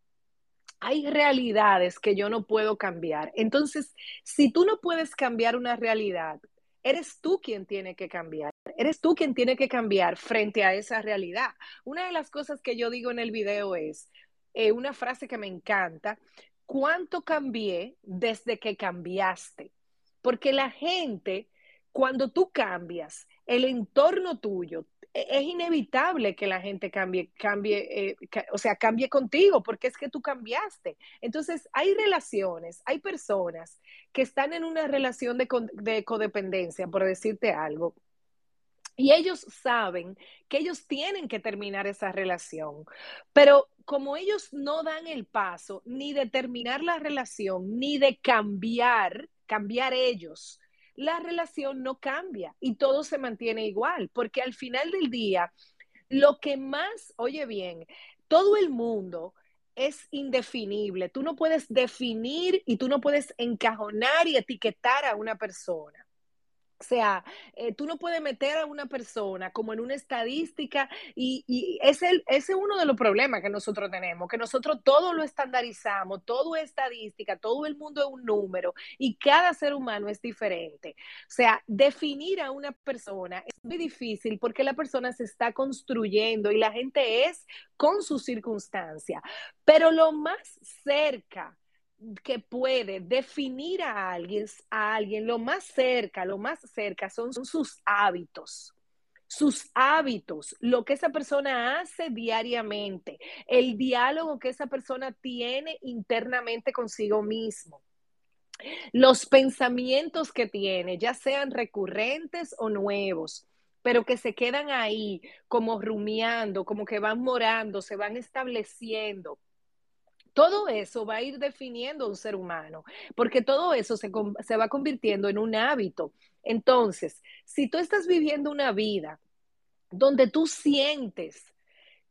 Hay realidades que yo no puedo cambiar. Entonces, si tú no puedes cambiar una realidad, eres tú quien tiene que cambiar. Eres tú quien tiene que cambiar frente a esa realidad. Una de las cosas que yo digo en el video es, eh, una frase que me encanta, ¿cuánto cambié desde que cambiaste? Porque la gente, cuando tú cambias, el entorno tuyo, e, es inevitable que la gente cambie, cambie, eh, o sea, cambie contigo, porque es que tú cambiaste. Entonces, hay relaciones, hay personas que están en una relación de, de codependencia, por decirte algo, y ellos saben que ellos tienen que terminar esa relación, pero como ellos no dan el paso ni de terminar la relación, ni de cambiar, cambiar ellos, la relación no cambia y todo se mantiene igual, porque al final del día, lo que más, oye bien, todo el mundo es indefinible. Tú no puedes definir y tú no puedes encajonar y etiquetar a una persona. O sea, eh, tú no puedes meter a una persona como en una estadística y, ese, ese, es uno de los problemas que nosotros tenemos, que nosotros todo lo estandarizamos, todo es estadística, todo el mundo es un número y cada ser humano es diferente. O sea, definir a una persona es muy difícil porque la persona se está construyendo y la gente es con su circunstancia, pero lo más cerca que puede definir a alguien, a alguien lo más cerca, lo más cerca son, sus hábitos sus hábitos, lo que esa persona hace diariamente, el diálogo que esa persona tiene internamente consigo mismo, los pensamientos que tiene, ya sean recurrentes o nuevos, pero que se quedan ahí como rumiando, como que van morando, se van estableciendo. Todo eso va a ir definiendo un ser humano, porque todo eso se, se va convirtiendo en un hábito. Entonces, si tú estás viviendo una vida donde tú sientes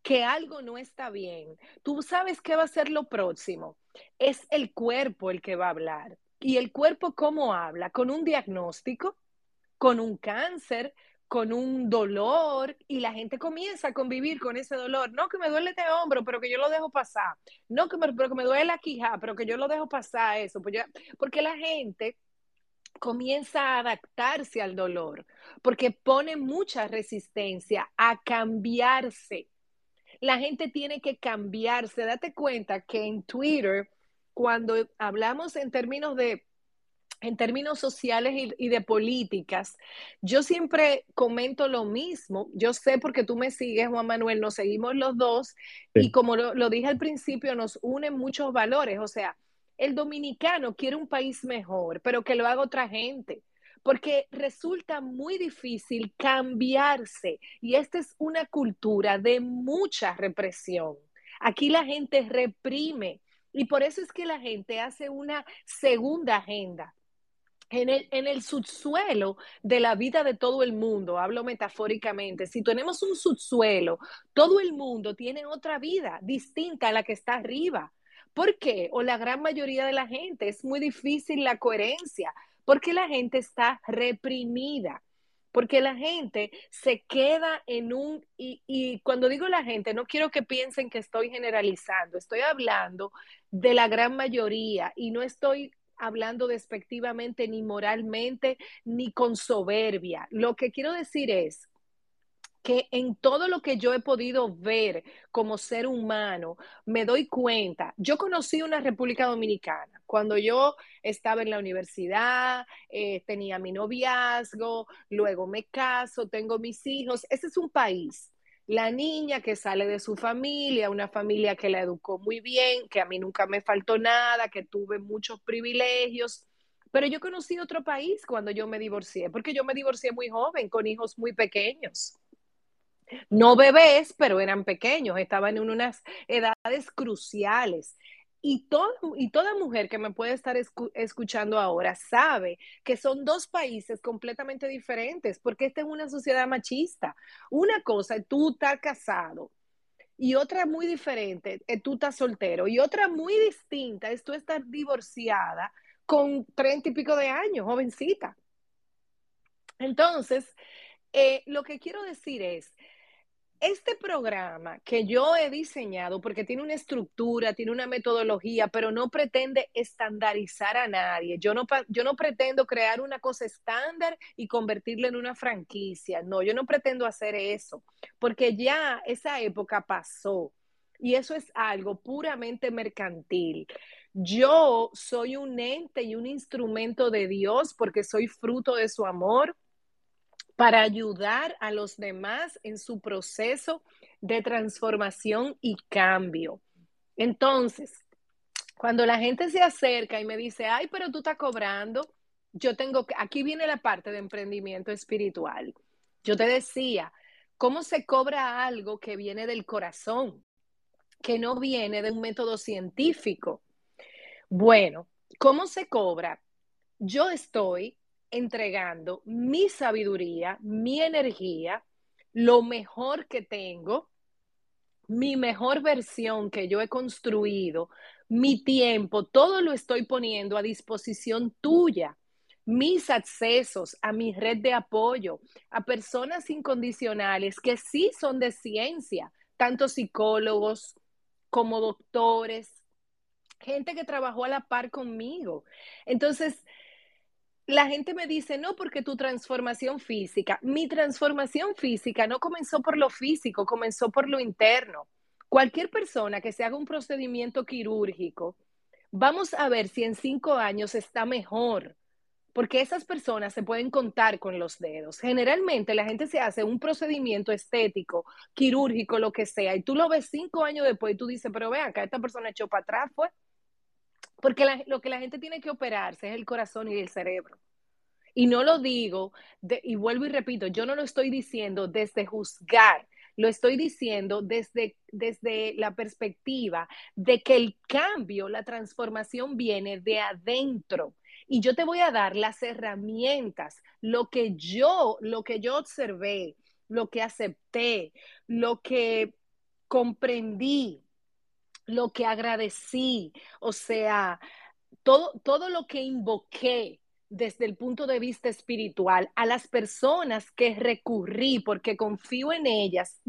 que algo no está bien, tú sabes qué va a ser lo próximo. Es el cuerpo el que va a hablar. ¿Y el cuerpo cómo habla? Con un diagnóstico, con un cáncer, con un dolor y la gente comienza a convivir con ese dolor. No que me duele este hombro, pero que yo lo dejo pasar. No que me, pero que me duele la quija, pero que yo lo dejo pasar eso. Pues porque la gente comienza a adaptarse al dolor, porque pone mucha resistencia a cambiarse. La gente tiene que cambiarse. Date cuenta que en Twitter, cuando hablamos en términos de en términos sociales y, de políticas, yo siempre comento lo mismo. Yo sé porque tú me sigues, Juan Manuel, nos seguimos los dos y como lo, dije al principio, nos unen muchos valores. O sea, el dominicano quiere un país mejor, pero que lo haga otra gente porque resulta muy difícil cambiarse y esta es una cultura de mucha represión. Aquí la gente reprime y por eso es que la gente hace una segunda agenda en el, subsuelo de la vida de todo el mundo, hablo metafóricamente, si tenemos un subsuelo, todo el mundo tiene otra vida distinta a la que está arriba, ¿Por qué? O la gran mayoría de la gente, es muy difícil la coherencia, porque la gente está reprimida porque la gente se queda en un, y, y, cuando digo la gente, no quiero que piensen que estoy generalizando, estoy hablando de la gran mayoría y no estoy hablando despectivamente ni moralmente ni con soberbia. Lo que quiero decir es que en todo lo que yo he podido ver como ser humano, me doy cuenta, yo conocí una República Dominicana cuando yo estaba en la universidad, eh, tenía mi noviazgo, luego me caso, tengo mis hijos, ese es un país. La niña que sale de su familia, una familia que la educó muy bien, que a mí nunca me faltó nada, que tuve muchos privilegios. Pero yo conocí otro país cuando yo me divorcié, porque yo me divorcié muy joven, con hijos muy pequeños no bebés, pero eran pequeños, estaban en unas edades cruciales. Y, y toda mujer que me puede estar escuchando ahora sabe que son dos países completamente diferentes, porque esta es una sociedad machista. Una cosa es tú estás casado y otra muy diferente es tú estás soltero y otra muy distinta es tú estar divorciada con treinta y pico de años, jovencita. Entonces, eh, lo que quiero decir es, este programa que yo he diseñado, porque tiene una estructura, tiene una metodología, pero no pretende estandarizar a nadie. Yo no, yo no pretendo crear una cosa estándar y convertirla en una franquicia. No, yo no pretendo hacer eso, porque ya esa época pasó. Y eso es algo puramente mercantil. Yo soy un ente y un instrumento de Dios porque soy fruto de su amor para ayudar a los demás en su proceso de transformación y cambio. Entonces, cuando la gente se acerca y me dice, ay, pero tú estás cobrando, yo tengo que, aquí viene la parte de emprendimiento espiritual. Yo te decía, ¿cómo se cobra algo que viene del corazón, que no viene de un método científico? Bueno, ¿cómo se cobra? Yo estoy entregando mi sabiduría, mi energía, lo mejor que tengo, mi mejor versión que yo he construido, mi tiempo, todo lo estoy poniendo a disposición tuya. Mis accesos a mi red de apoyo, a personas incondicionales que sí son de ciencia, tanto psicólogos como doctores, gente que trabajó a la par conmigo. Entonces, la gente me dice, no, porque tu transformación física, mi transformación física no comenzó por lo físico, comenzó por lo interno. Cualquier persona que se haga un procedimiento quirúrgico, vamos a ver si en cinco años está mejor, porque esas personas se pueden contar con los dedos. Generalmente la gente se hace un procedimiento estético, quirúrgico, lo que sea, y tú lo ves cinco años después y tú dices, pero ve acá, esta persona echó para atrás, fue. Porque lo que la gente tiene que operarse es el corazón y el cerebro. Y no lo digo, y vuelvo y repito, yo no lo estoy diciendo desde juzgar, lo estoy diciendo desde, desde la perspectiva de que el cambio, la transformación viene de adentro. Y yo te voy a dar las herramientas, lo que yo, lo que yo observé, lo que acepté, lo que comprendí, lo que agradecí, o sea, todo, todo lo que invoqué desde el punto de vista espiritual a las personas que recurrí porque confío en ellas,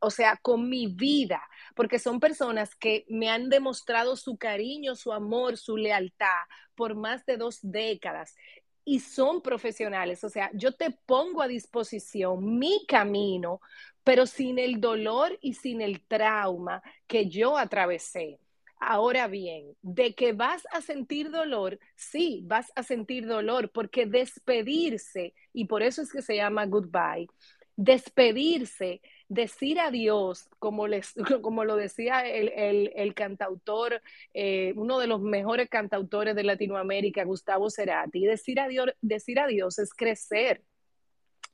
o sea, con mi vida, porque son personas que me han demostrado su cariño, su amor, su lealtad por más de dos décadas y son profesionales. O sea, yo te pongo a disposición mi camino pero sin el dolor y sin el trauma que yo atravesé. Ahora bien, de que vas a sentir dolor, sí, vas a sentir dolor, porque despedirse, y por eso es que se llama goodbye, despedirse, decir adiós, como, les, como lo decía el, cantautor, eh, uno de los mejores cantautores de Latinoamérica, Gustavo Cerati, decir adiós, decir adiós es crecer,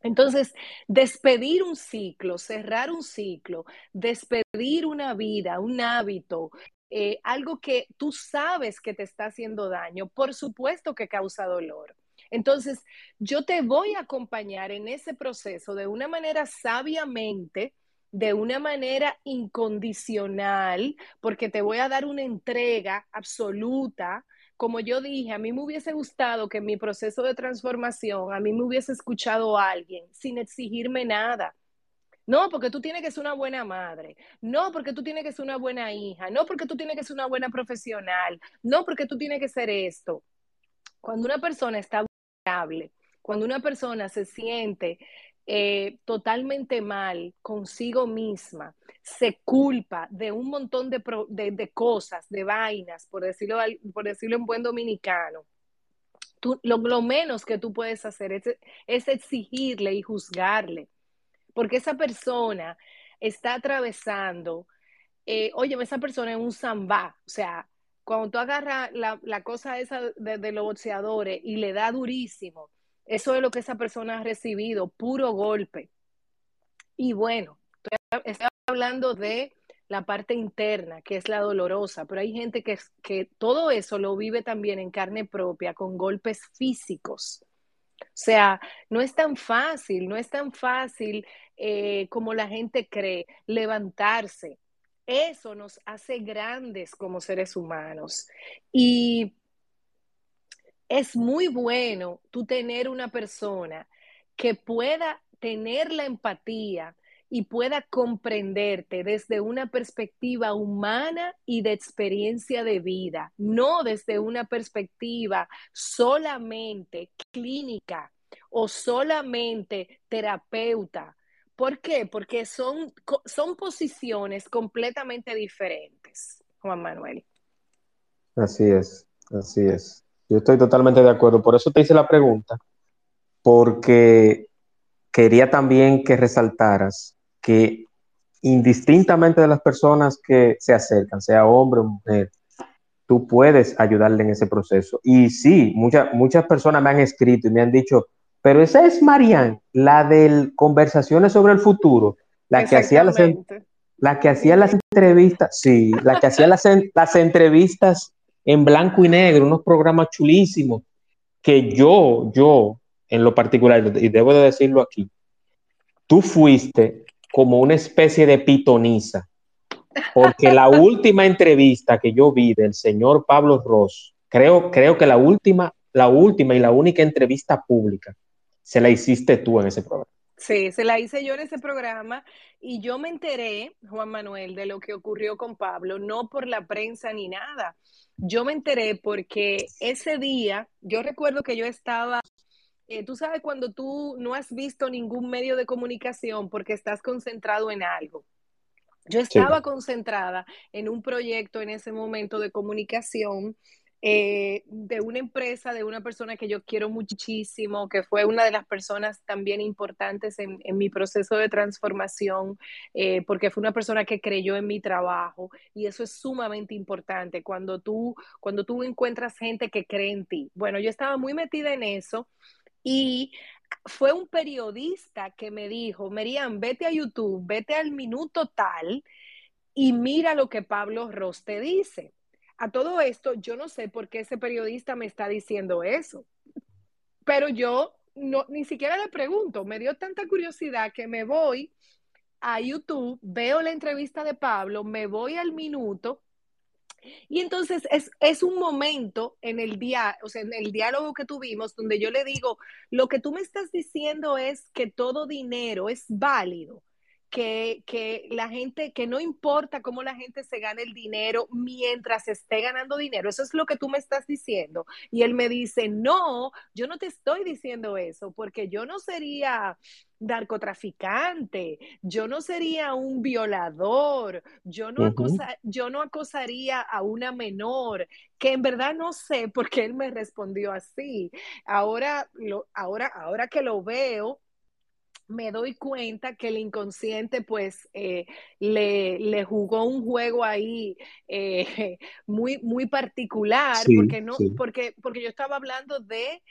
entonces, despedir un ciclo, cerrar un ciclo, despedir una vida, un hábito, eh, algo que tú sabes que te está haciendo daño, por supuesto que causa dolor. Entonces, yo te voy a acompañar en ese proceso de una manera sabiamente, de una manera incondicional, porque te voy a dar una entrega absoluta. Como yo dije, a mí me hubiese gustado que en mi proceso de transformación, a mí me hubiese escuchado a alguien sin exigirme nada. No, porque tú tienes que ser una buena madre. No, porque tú tienes que ser una buena hija. No, porque tú tienes que ser una buena profesional. No, porque tú tienes que ser esto. Cuando una persona está vulnerable, cuando una persona se siente eh, totalmente mal consigo misma, se culpa de un montón de, cosas, de vainas, por decirlo, por decirlo en buen dominicano, lo, menos que tú puedes hacer es, exigirle y juzgarle, porque esa persona está atravesando, eh, oye, esa persona es un zambá, o sea, cuando tú agarras la, cosa esa de, de, los boxeadores y le da durísimo, eso es lo que esa persona ha recibido, puro golpe. Y bueno, estoy hablando de la parte interna, que es la dolorosa, pero hay gente que, que todo eso lo vive también en carne propia, con golpes físicos. O sea, no es tan fácil, no es tan fácil eh, como la gente cree levantarse. Eso nos hace grandes como seres humanos. Y es muy bueno tú tener una persona que pueda tener la empatía y pueda comprenderte desde una perspectiva humana y de experiencia de vida, no desde una perspectiva solamente clínica o solamente terapeuta. ¿Por qué? Porque son, son posiciones completamente diferentes, Juan Manuel. Así es, así es. Yo estoy totalmente de acuerdo. Por eso te hice la pregunta, porque quería también que resaltaras que indistintamente de las personas que se acercan, sea hombre o mujer, tú puedes ayudarle en ese proceso. Y sí, muchas muchas personas me han escrito y me han dicho, pero esa es Marianne, la de conversaciones sobre el futuro, la que hacía las, la que hacía las entrevistas, sí, la que hacía las, las entrevistas en blanco y negro, unos programas chulísimos, que yo, yo, en lo particular, y debo de decirlo aquí, tú fuiste como una especie de pitoniza, porque la última entrevista que yo vi del señor Pablo Ross, creo, creo que la última, la última y la única entrevista pública, se la hiciste tú en ese programa. Sí, se la hice yo en ese programa y yo me enteré, Juan Manuel, de lo que ocurrió con Pablo, no por la prensa ni nada, yo me enteré porque ese día, yo recuerdo que yo estaba, eh, tú sabes cuando tú no has visto ningún medio de comunicación porque estás concentrado en algo. Yo estaba concentrada en un proyecto en ese momento de comunicación eh, de una empresa, de una persona que yo quiero muchísimo, que fue una de las personas también importantes en, mi proceso de transformación, eh, porque fue una persona que creyó en mi trabajo y eso es sumamente importante cuando tú, cuando tú encuentras gente que cree en ti. Bueno, yo estaba muy metida en eso y fue un periodista que me dijo, Merian, vete a YouTube, vete al minuto tal y mira lo que Pablo Ross te dice. A todo esto, yo no sé por qué ese periodista me está diciendo eso, pero yo no, ni siquiera le pregunto, me dio tanta curiosidad que me voy a YouTube, veo la entrevista de Pablo, me voy al minuto y entonces es, es, un momento en el día, o sea, en el diálogo que tuvimos donde yo le digo, lo que tú me estás diciendo es que todo dinero es válido, que, la gente, que no importa cómo la gente se gane el dinero mientras esté ganando dinero. Eso es lo que tú me estás diciendo. Y él me dice, no, yo no te estoy diciendo eso, porque yo no sería narcotraficante, yo no sería un violador, yo no, yo no acosaría a una menor, que en verdad no sé por qué él me respondió así. Ahora, lo, ahora, ahora que lo veo, me doy cuenta que el inconsciente pues eh, le, jugó un juego ahí eh, muy, muy particular, porque, no, porque, porque yo estaba hablando de,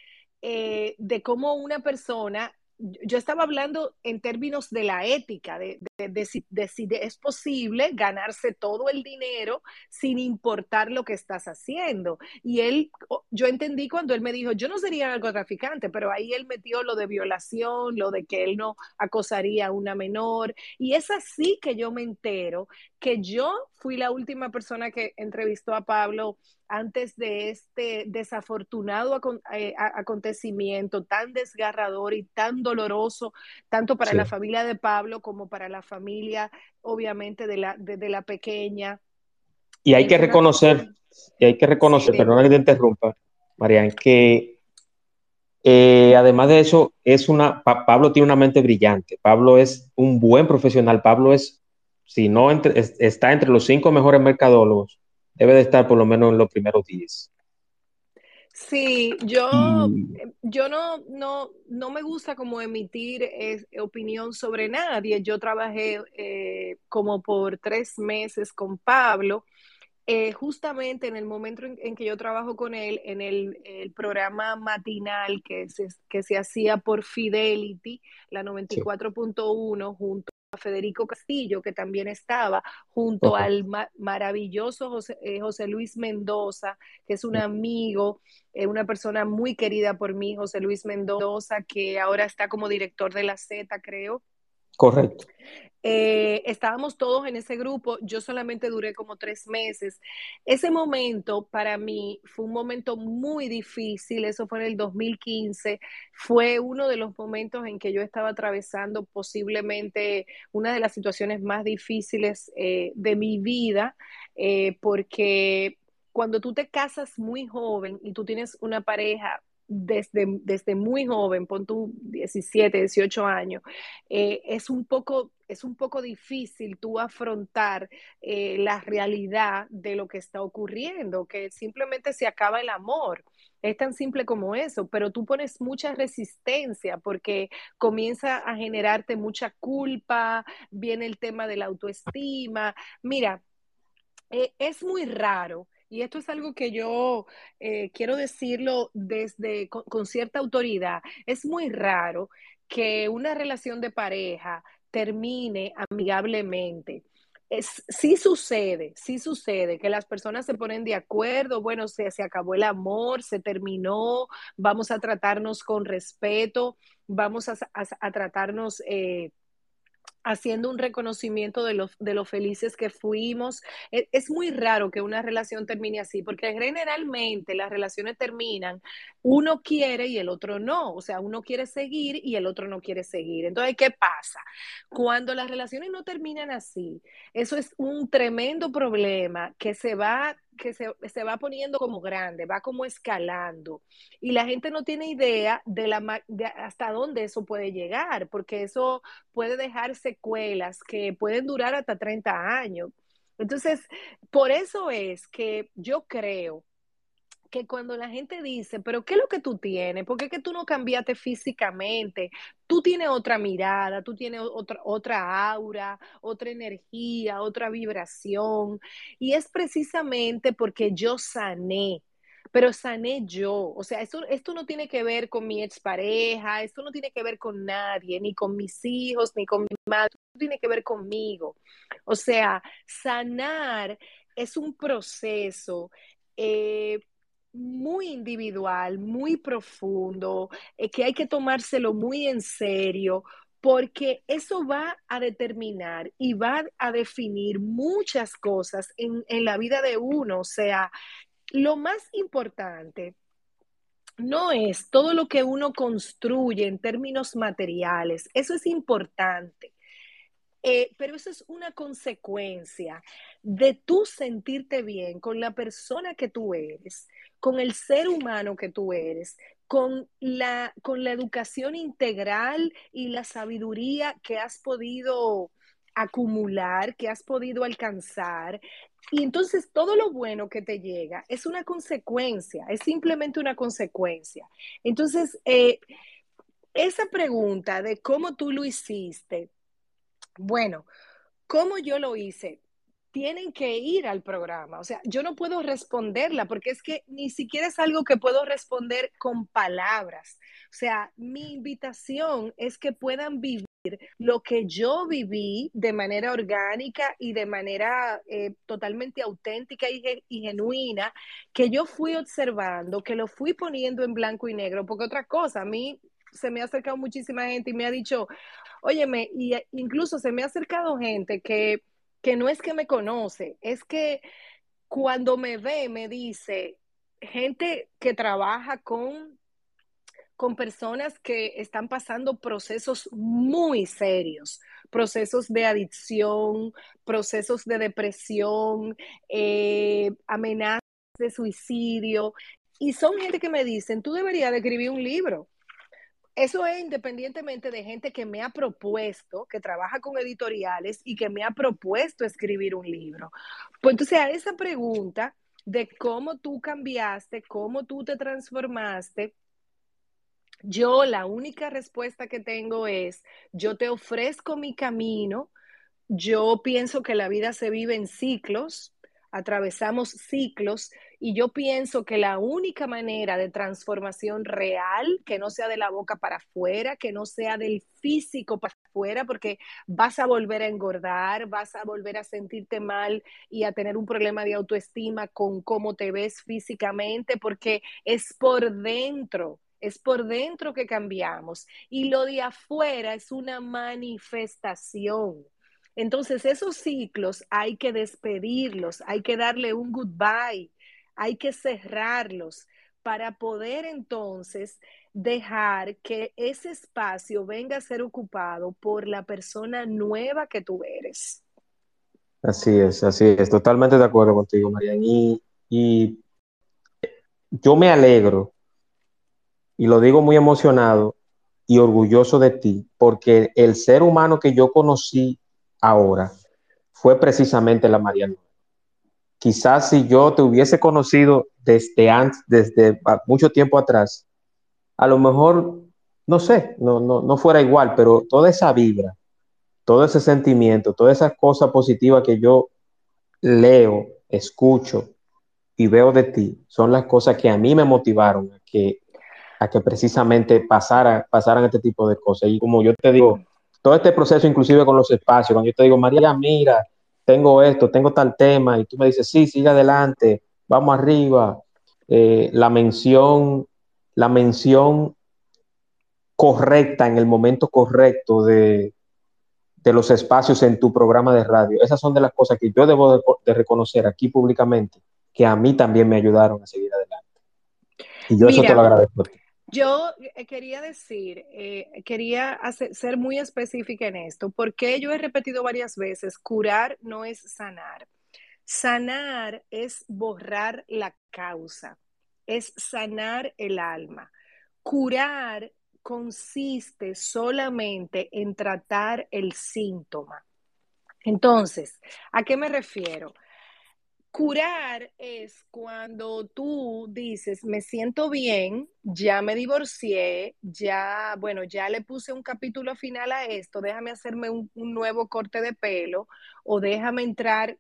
eh, de cómo una persona, yo estaba hablando en términos de la ética, de, de, si es posible ganarse todo el dinero sin importar lo que estás haciendo. Y él, yo entendí cuando él me dijo, yo no sería narcotraficante, pero ahí él metió lo de violación, lo de que él no acosaría a una menor. Y es así que yo me entero que yo fui la última persona que entrevistó a Pablo antes de este desafortunado eh, acontecimiento tan desgarrador y tan doloroso, tanto para la familia de Pablo como para la familia, obviamente, de la, de, la pequeña. Y hay que reconocer, y hay que reconocer, perdona que te interrumpa, Marian, que eh, además de eso, es una, Pablo tiene una mente brillante, Pablo es un buen profesional, Pablo es, si no está entre los cinco mejores mercadólogos, debe de estar por lo menos en los primeros 10. Sí, yo, yo no, no, no me gusta como emitir opinión sobre nadie. Yo trabajé eh, como por tres meses con Pablo. Eh, justamente en el momento en, que yo trabajo con él, en el, programa matinal que se, que se hacía por Fidelity, la 94.1, junto Federico Castillo, que también estaba, junto al maravilloso eh, José, Luis Mendoza, que es un amigo, eh, una persona muy querida por mí, José Luis Mendoza, que ahora está como director de la Z, creo. Correcto. Eh, estábamos todos en ese grupo, yo solamente duré como tres meses. Ese momento para mí fue un momento muy difícil, eso fue en el 2015, fue uno de los momentos en que yo estaba atravesando posiblemente una de las situaciones más difíciles eh, de mi vida, eh, porque cuando tú te casas muy joven y tú tienes una pareja desde, desde muy joven, pon tú 17, 18 años, eh, es, un poco, es un poco difícil tú afrontar eh, la realidad de lo que está ocurriendo, que simplemente se acaba el amor. Es tan simple como eso, pero tú pones mucha resistencia porque comienza a generarte mucha culpa, viene el tema de la autoestima. Mira, eh, es muy raro y esto es algo que yo eh, quiero decirlo desde con, cierta autoridad, es muy raro que una relación de pareja termine amigablemente. Es, sí sucede, sí sucede que las personas se ponen de acuerdo, bueno, se, se acabó el amor, se terminó, vamos a tratarnos con respeto, vamos a, tratarnos eh, haciendo un reconocimiento de lo, de felices que fuimos. Es, es, muy raro que una relación termine así, porque generalmente las relaciones terminan, uno quiere y el otro no, o sea, uno quiere seguir y el otro no quiere seguir. Entonces, ¿qué pasa? Cuando las relaciones no terminan así, eso es un tremendo problema que se va que se, se, va poniendo como grande, va como escalando. Y la gente no tiene idea de, la, de hasta dónde eso puede llegar, porque eso puede dejar secuelas que pueden durar hasta 30 años. Entonces, por eso es que yo creo que cuando la gente dice, pero ¿qué es lo que tú tienes? ¿Por qué es que tú no cambiaste físicamente? Tú tienes otra mirada, tú tienes otra, otra aura, otra energía, otra vibración. Y es precisamente porque yo sané, pero sané yo. O sea, esto, esto no tiene que ver con mi expareja, esto no tiene que ver con nadie, ni con mis hijos, ni con mi madre, esto tiene que ver conmigo. O sea, sanar es un proceso. Eh, muy individual, muy profundo, eh, que hay que tomárselo muy en serio, porque eso va a determinar y va a definir muchas cosas en, en la vida de uno. O sea, lo más importante no es todo lo que uno construye en términos materiales, eso es importante. Eh, pero eso es una consecuencia de tú sentirte bien con la persona que tú eres, con el ser humano que tú eres, con la, con la educación integral y la sabiduría que has podido acumular, que has podido alcanzar. Y entonces todo lo bueno que te llega es una consecuencia, es simplemente una consecuencia. Entonces, eh, esa pregunta de cómo tú lo hiciste, bueno, ¿cómo yo lo hice? Tienen que ir al programa. O sea, yo no puedo responderla porque es que ni siquiera es algo que puedo responder con palabras. O sea, mi invitación es que puedan vivir lo que yo viví de manera orgánica y de manera eh, totalmente auténtica y, genuina, que yo fui observando, que lo fui poniendo en blanco y negro, porque otra cosa, a mí se me ha acercado muchísima gente y me ha dicho, óyeme, y incluso se me ha acercado gente que, que no es que me conoce, es que cuando me ve me dice, gente que trabaja con con personas que están pasando procesos muy serios, procesos de adicción, procesos de depresión, eh, amenazas de suicidio. Y son gente que me dicen, tú deberías de escribir un libro. Eso es independientemente de gente que me ha propuesto, que trabaja con editoriales y que me ha propuesto escribir un libro. Pues entonces a esa pregunta de cómo tú cambiaste, cómo tú te transformaste, yo la única respuesta que tengo es, yo te ofrezco mi camino, yo pienso que la vida se vive en ciclos, atravesamos ciclos y yo pienso que la única manera de transformación real, que no sea de la boca para afuera, que no sea del físico para afuera, porque vas a volver a engordar, vas a volver a sentirte mal y a tener un problema de autoestima con cómo te ves físicamente, porque es por dentro es por dentro que cambiamos y lo de afuera es una manifestación. Entonces esos ciclos hay que despedirlos, hay que darle un goodbye, hay que cerrarlos para poder entonces dejar que ese espacio venga a ser ocupado por la persona nueva que tú eres. Así es, así es, totalmente de acuerdo contigo, Marian. Y, y yo me alegro y lo digo muy emocionado y orgulloso de ti, porque el ser humano que yo conocí ahora fue precisamente la Mariana. Quizás si yo te hubiese conocido desde antes, desde mucho tiempo atrás, a lo mejor, no sé, no, no, no fuera igual, pero toda esa vibra, todo ese sentimiento, todas esas cosas positivas que yo leo, escucho y veo de ti, son las cosas que a mí me motivaron a que a que precisamente pasara, pasaran este tipo de cosas. Y como yo te digo, todo este proceso, inclusive con los espacios, cuando yo te digo, María, mira, tengo esto, tengo tal tema, y tú me dices, sí, sigue adelante, vamos arriba. Eh, la mención, la mención correcta en el momento correcto de, de, los espacios en tu programa de radio. Esas son de las cosas que yo debo de, reconocer aquí públicamente, que a mí también me ayudaron a seguir adelante. Y yo eso te lo agradezco. Yo eh, quería decir, eh, quería ser muy específica en esto, porque yo he repetido varias veces, curar no es sanar. Sanar es borrar la causa, es sanar el alma. Curar consiste solamente en tratar el síntoma. Entonces, ¿a qué me refiero? Curar es cuando tú dices, me siento bien, ya me divorcié, ya, bueno, ya le puse un capítulo final a esto, déjame hacerme un, nuevo corte de pelo o déjame entrar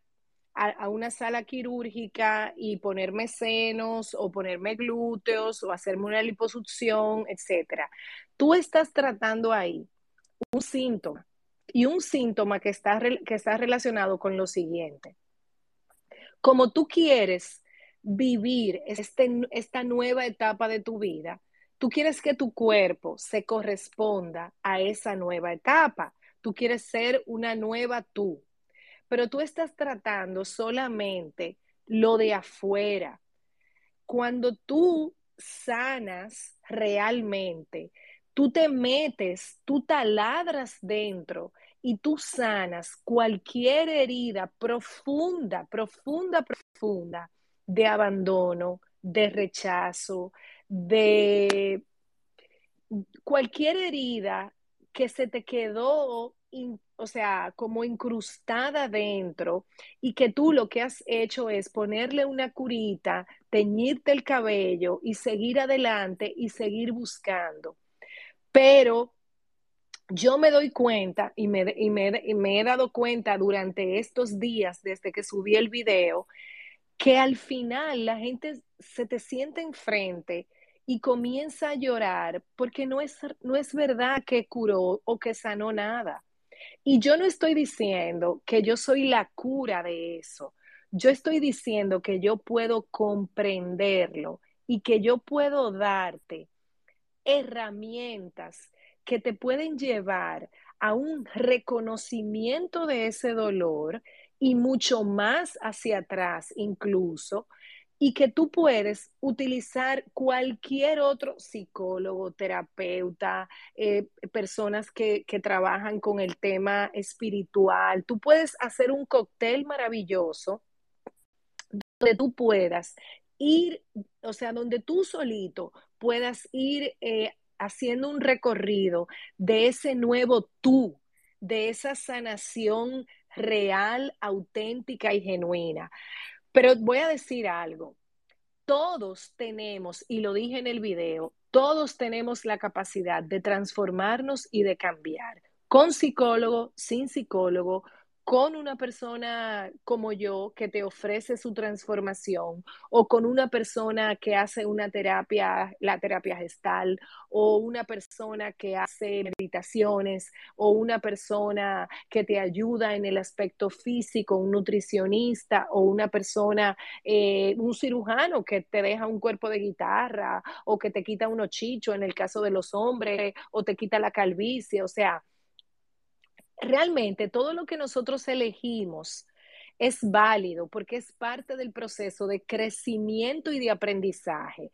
a, a, una sala quirúrgica y ponerme senos o ponerme glúteos o hacerme una liposucción, etcétera. Tú estás tratando ahí un síntoma y un síntoma que está, que está relacionado con lo siguiente como tú quieres vivir este, esta nueva etapa de tu vida, tú quieres que tu cuerpo se corresponda a esa nueva etapa. Tú quieres ser una nueva tú, pero tú estás tratando solamente lo de afuera. Cuando tú sanas realmente, tú te metes, tú taladras dentro y tú sanas cualquier herida profunda, profunda, profunda de abandono, de rechazo, de cualquier herida que se te quedó, o sea, como incrustada dentro y que tú lo que has hecho es ponerle una curita, teñirte el cabello y seguir adelante y seguir buscando. Pero yo me doy cuenta y me, he dado cuenta durante estos días, desde que subí el video, que al final la gente se te siente enfrente y comienza a llorar porque no es, no es verdad que curó o que sanó nada. Y yo no estoy diciendo que yo soy la cura de eso. Yo estoy diciendo que yo puedo comprenderlo y que yo puedo darte herramientas que te pueden llevar a un reconocimiento de ese dolor y mucho más hacia atrás incluso, y que tú puedes utilizar cualquier otro psicólogo, terapeuta, eh, personas que, que, trabajan con el tema espiritual. Tú puedes hacer un cóctel maravilloso donde tú puedas ir, o sea, donde tú solito puedas ir eh, haciendo un recorrido de ese nuevo tú, de esa sanación real, auténtica y genuina. Pero voy a decir algo. Todos tenemos, y lo dije en el video, todos tenemos la capacidad de transformarnos y de cambiar, con psicólogo, sin psicólogo, con una persona como yo que te ofrece su transformación o con una persona que hace una terapia, la terapia gestal o una persona que hace meditaciones o una persona que te ayuda en el aspecto físico, un nutricionista o una persona, eh, un cirujano que te deja un cuerpo de guitarra o que te quita unos chichos en el caso de los hombres o te quita la calvicie, o sea, realmente todo lo que nosotros elegimos es válido porque es parte del proceso de crecimiento y de aprendizaje.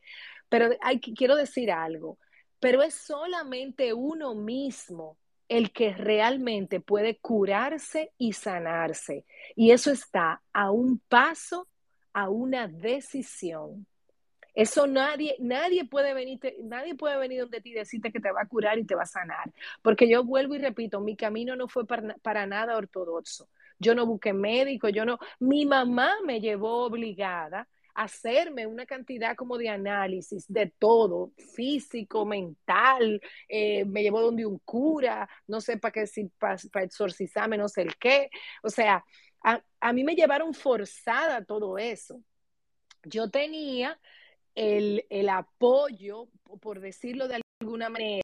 Pero hay, quiero decir algo, pero es solamente uno mismo el que realmente puede curarse y sanarse. Y eso está a un paso, a una decisión. Eso nadie, nadie puede venir, nadie puede venir donde ti y decirte que te va a curar y te va a sanar. Porque yo vuelvo y repito, mi camino no fue para, para nada ortodoxo. Yo no busqué médico, yo no, mi mamá me llevó obligada a hacerme una cantidad como de análisis de todo, físico, mental, eh, me llevó donde un cura, no sé para qué, para, exorcizarme, no sé el qué. O sea, a, a mí me llevaron forzada todo eso. Yo tenía el, apoyo, por decirlo de alguna manera,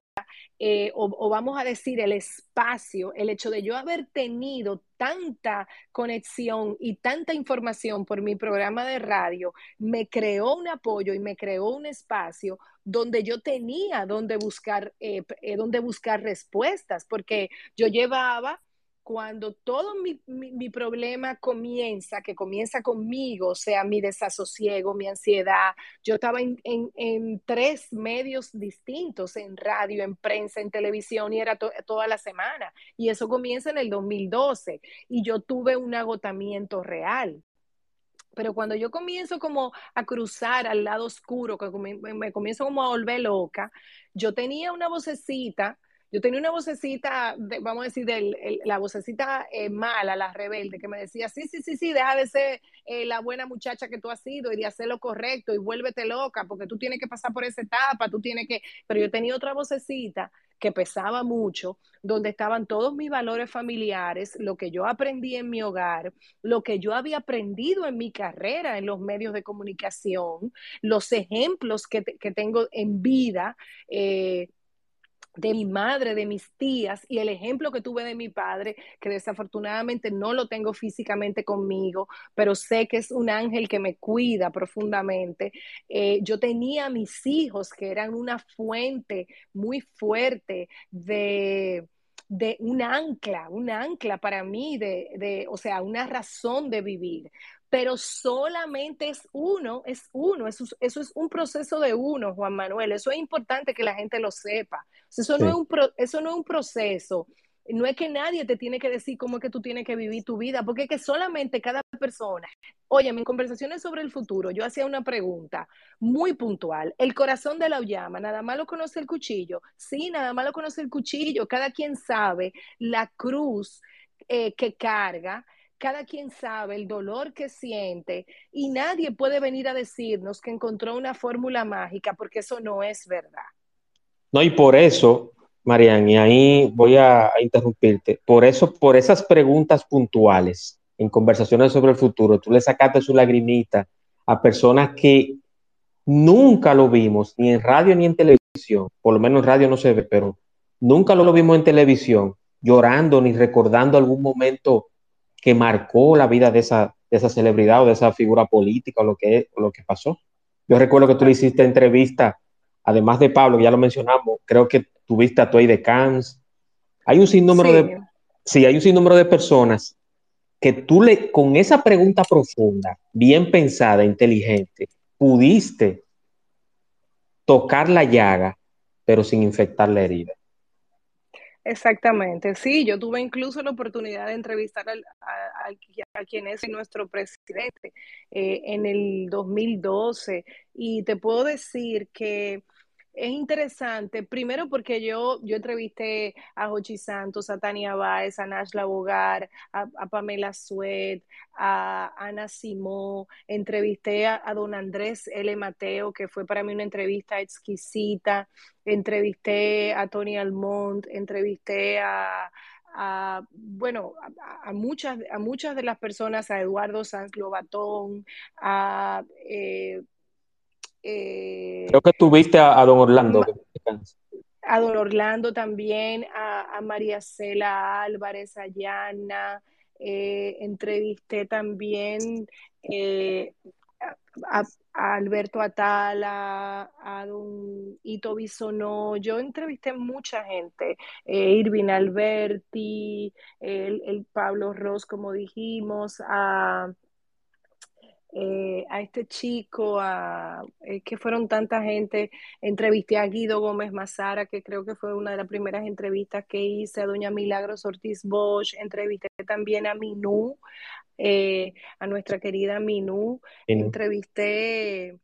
eh, o, vamos a decir el espacio, el hecho de yo haber tenido tanta conexión y tanta información por mi programa de radio, me creó un apoyo y me creó un espacio donde yo tenía donde buscar, eh, eh, donde buscar respuestas, porque yo llevaba cuando todo mi, problema comienza, que comienza conmigo, o sea, mi desasosiego, mi ansiedad, yo estaba en, tres medios distintos, en radio, en prensa, en televisión, y era toda la semana. Y eso comienza en el 2012, y yo tuve un agotamiento real. Pero cuando yo comienzo como a cruzar al lado oscuro, que me comienzo como a volver loca, yo tenía una vocecita yo tenía una vocecita, vamos a decir, de la vocecita eh, mala, la rebelde, que me decía, sí, sí, sí, sí, deja de ser eh, la buena muchacha que tú has sido y de hacer lo correcto y vuélvete loca, porque tú tienes que pasar por esa etapa, tú tienes que... Pero yo tenía otra vocecita que pesaba mucho, donde estaban todos mis valores familiares, lo que yo aprendí en mi hogar, lo que yo había aprendido en mi carrera en los medios de comunicación, los ejemplos que, que tengo en vida. Eh, de mi madre, de mis tías y el ejemplo que tuve de mi padre, que desafortunadamente no lo tengo físicamente conmigo, pero sé que es un ángel que me cuida profundamente. Eh, yo tenía mis hijos que eran una fuente muy fuerte de de un ancla, un ancla para mí, de, de, o sea, una razón de vivir pero solamente es uno, es uno, eso, eso, es un proceso de uno, Juan Manuel, eso es importante que la gente lo sepa. Eso, no, es un eso no es un proceso, no es que nadie te tiene que decir cómo es que tú tienes que vivir tu vida, porque es que solamente cada persona, oye, en conversaciones sobre el futuro, yo hacía una pregunta muy puntual, el corazón de la llama, nada más lo conoce el cuchillo, sí, nada más lo conoce el cuchillo, cada quien sabe la cruz eh, que carga, cada quien sabe el dolor que siente y nadie puede venir a decirnos que encontró una fórmula mágica porque eso no es verdad. No, y por eso, Marian, y ahí voy a, interrumpirte, por eso, por esas preguntas puntuales en conversaciones sobre el futuro, tú le sacaste su lagrimita a personas que nunca lo vimos, ni en radio ni en televisión, por lo menos en radio no se ve, pero nunca lo vimos en televisión llorando ni recordando algún momento que marcó la vida de esa, de esa celebridad o de esa figura política o lo que, lo que pasó. Yo recuerdo que tú le hiciste entrevista, además de Pablo, ya lo mencionamos, creo que tuviste a Toy de Cans. Hay un sinnúmero de sí, hay un sinnúmero de personas que tú le, con esa pregunta profunda, bien pensada, inteligente, pudiste tocar la llaga, pero sin infectar la herida. Exactamente, sí, yo tuve incluso la oportunidad de entrevistar al, a, quien es nuestro presidente eh, en el 2012 y te puedo decir que es interesante, primero porque yo, yo entrevisté a Jochi Santos, a Tania Báez, a Nash Labogar, a, Pamela Suet, a Ana Simó, entrevisté a, don Andrés L. Mateo, que fue para mí una entrevista exquisita, entrevisté a Tony Almont, entrevisté a, bueno, a, muchas, a muchas de las personas, a Eduardo Sanz Lobatón, a eh, eh, Creo que tuviste a, don Orlando. A don Orlando también, a, María Cela Álvarez, a Yana, eh, entrevisté también eh, a, Alberto Atala, a don Ito Bisonó, yo entrevisté mucha gente, Irvin Alberti, el, Pablo Ross, como dijimos, a eh, a este chico, a, eh, que fueron tanta gente. Entrevisté a Guido Gómez Mazara, que creo que fue una de las primeras entrevistas que hice, a doña Milagros Ortiz Bosch, entrevisté también a Minú, eh, a nuestra querida Minú, entrevisté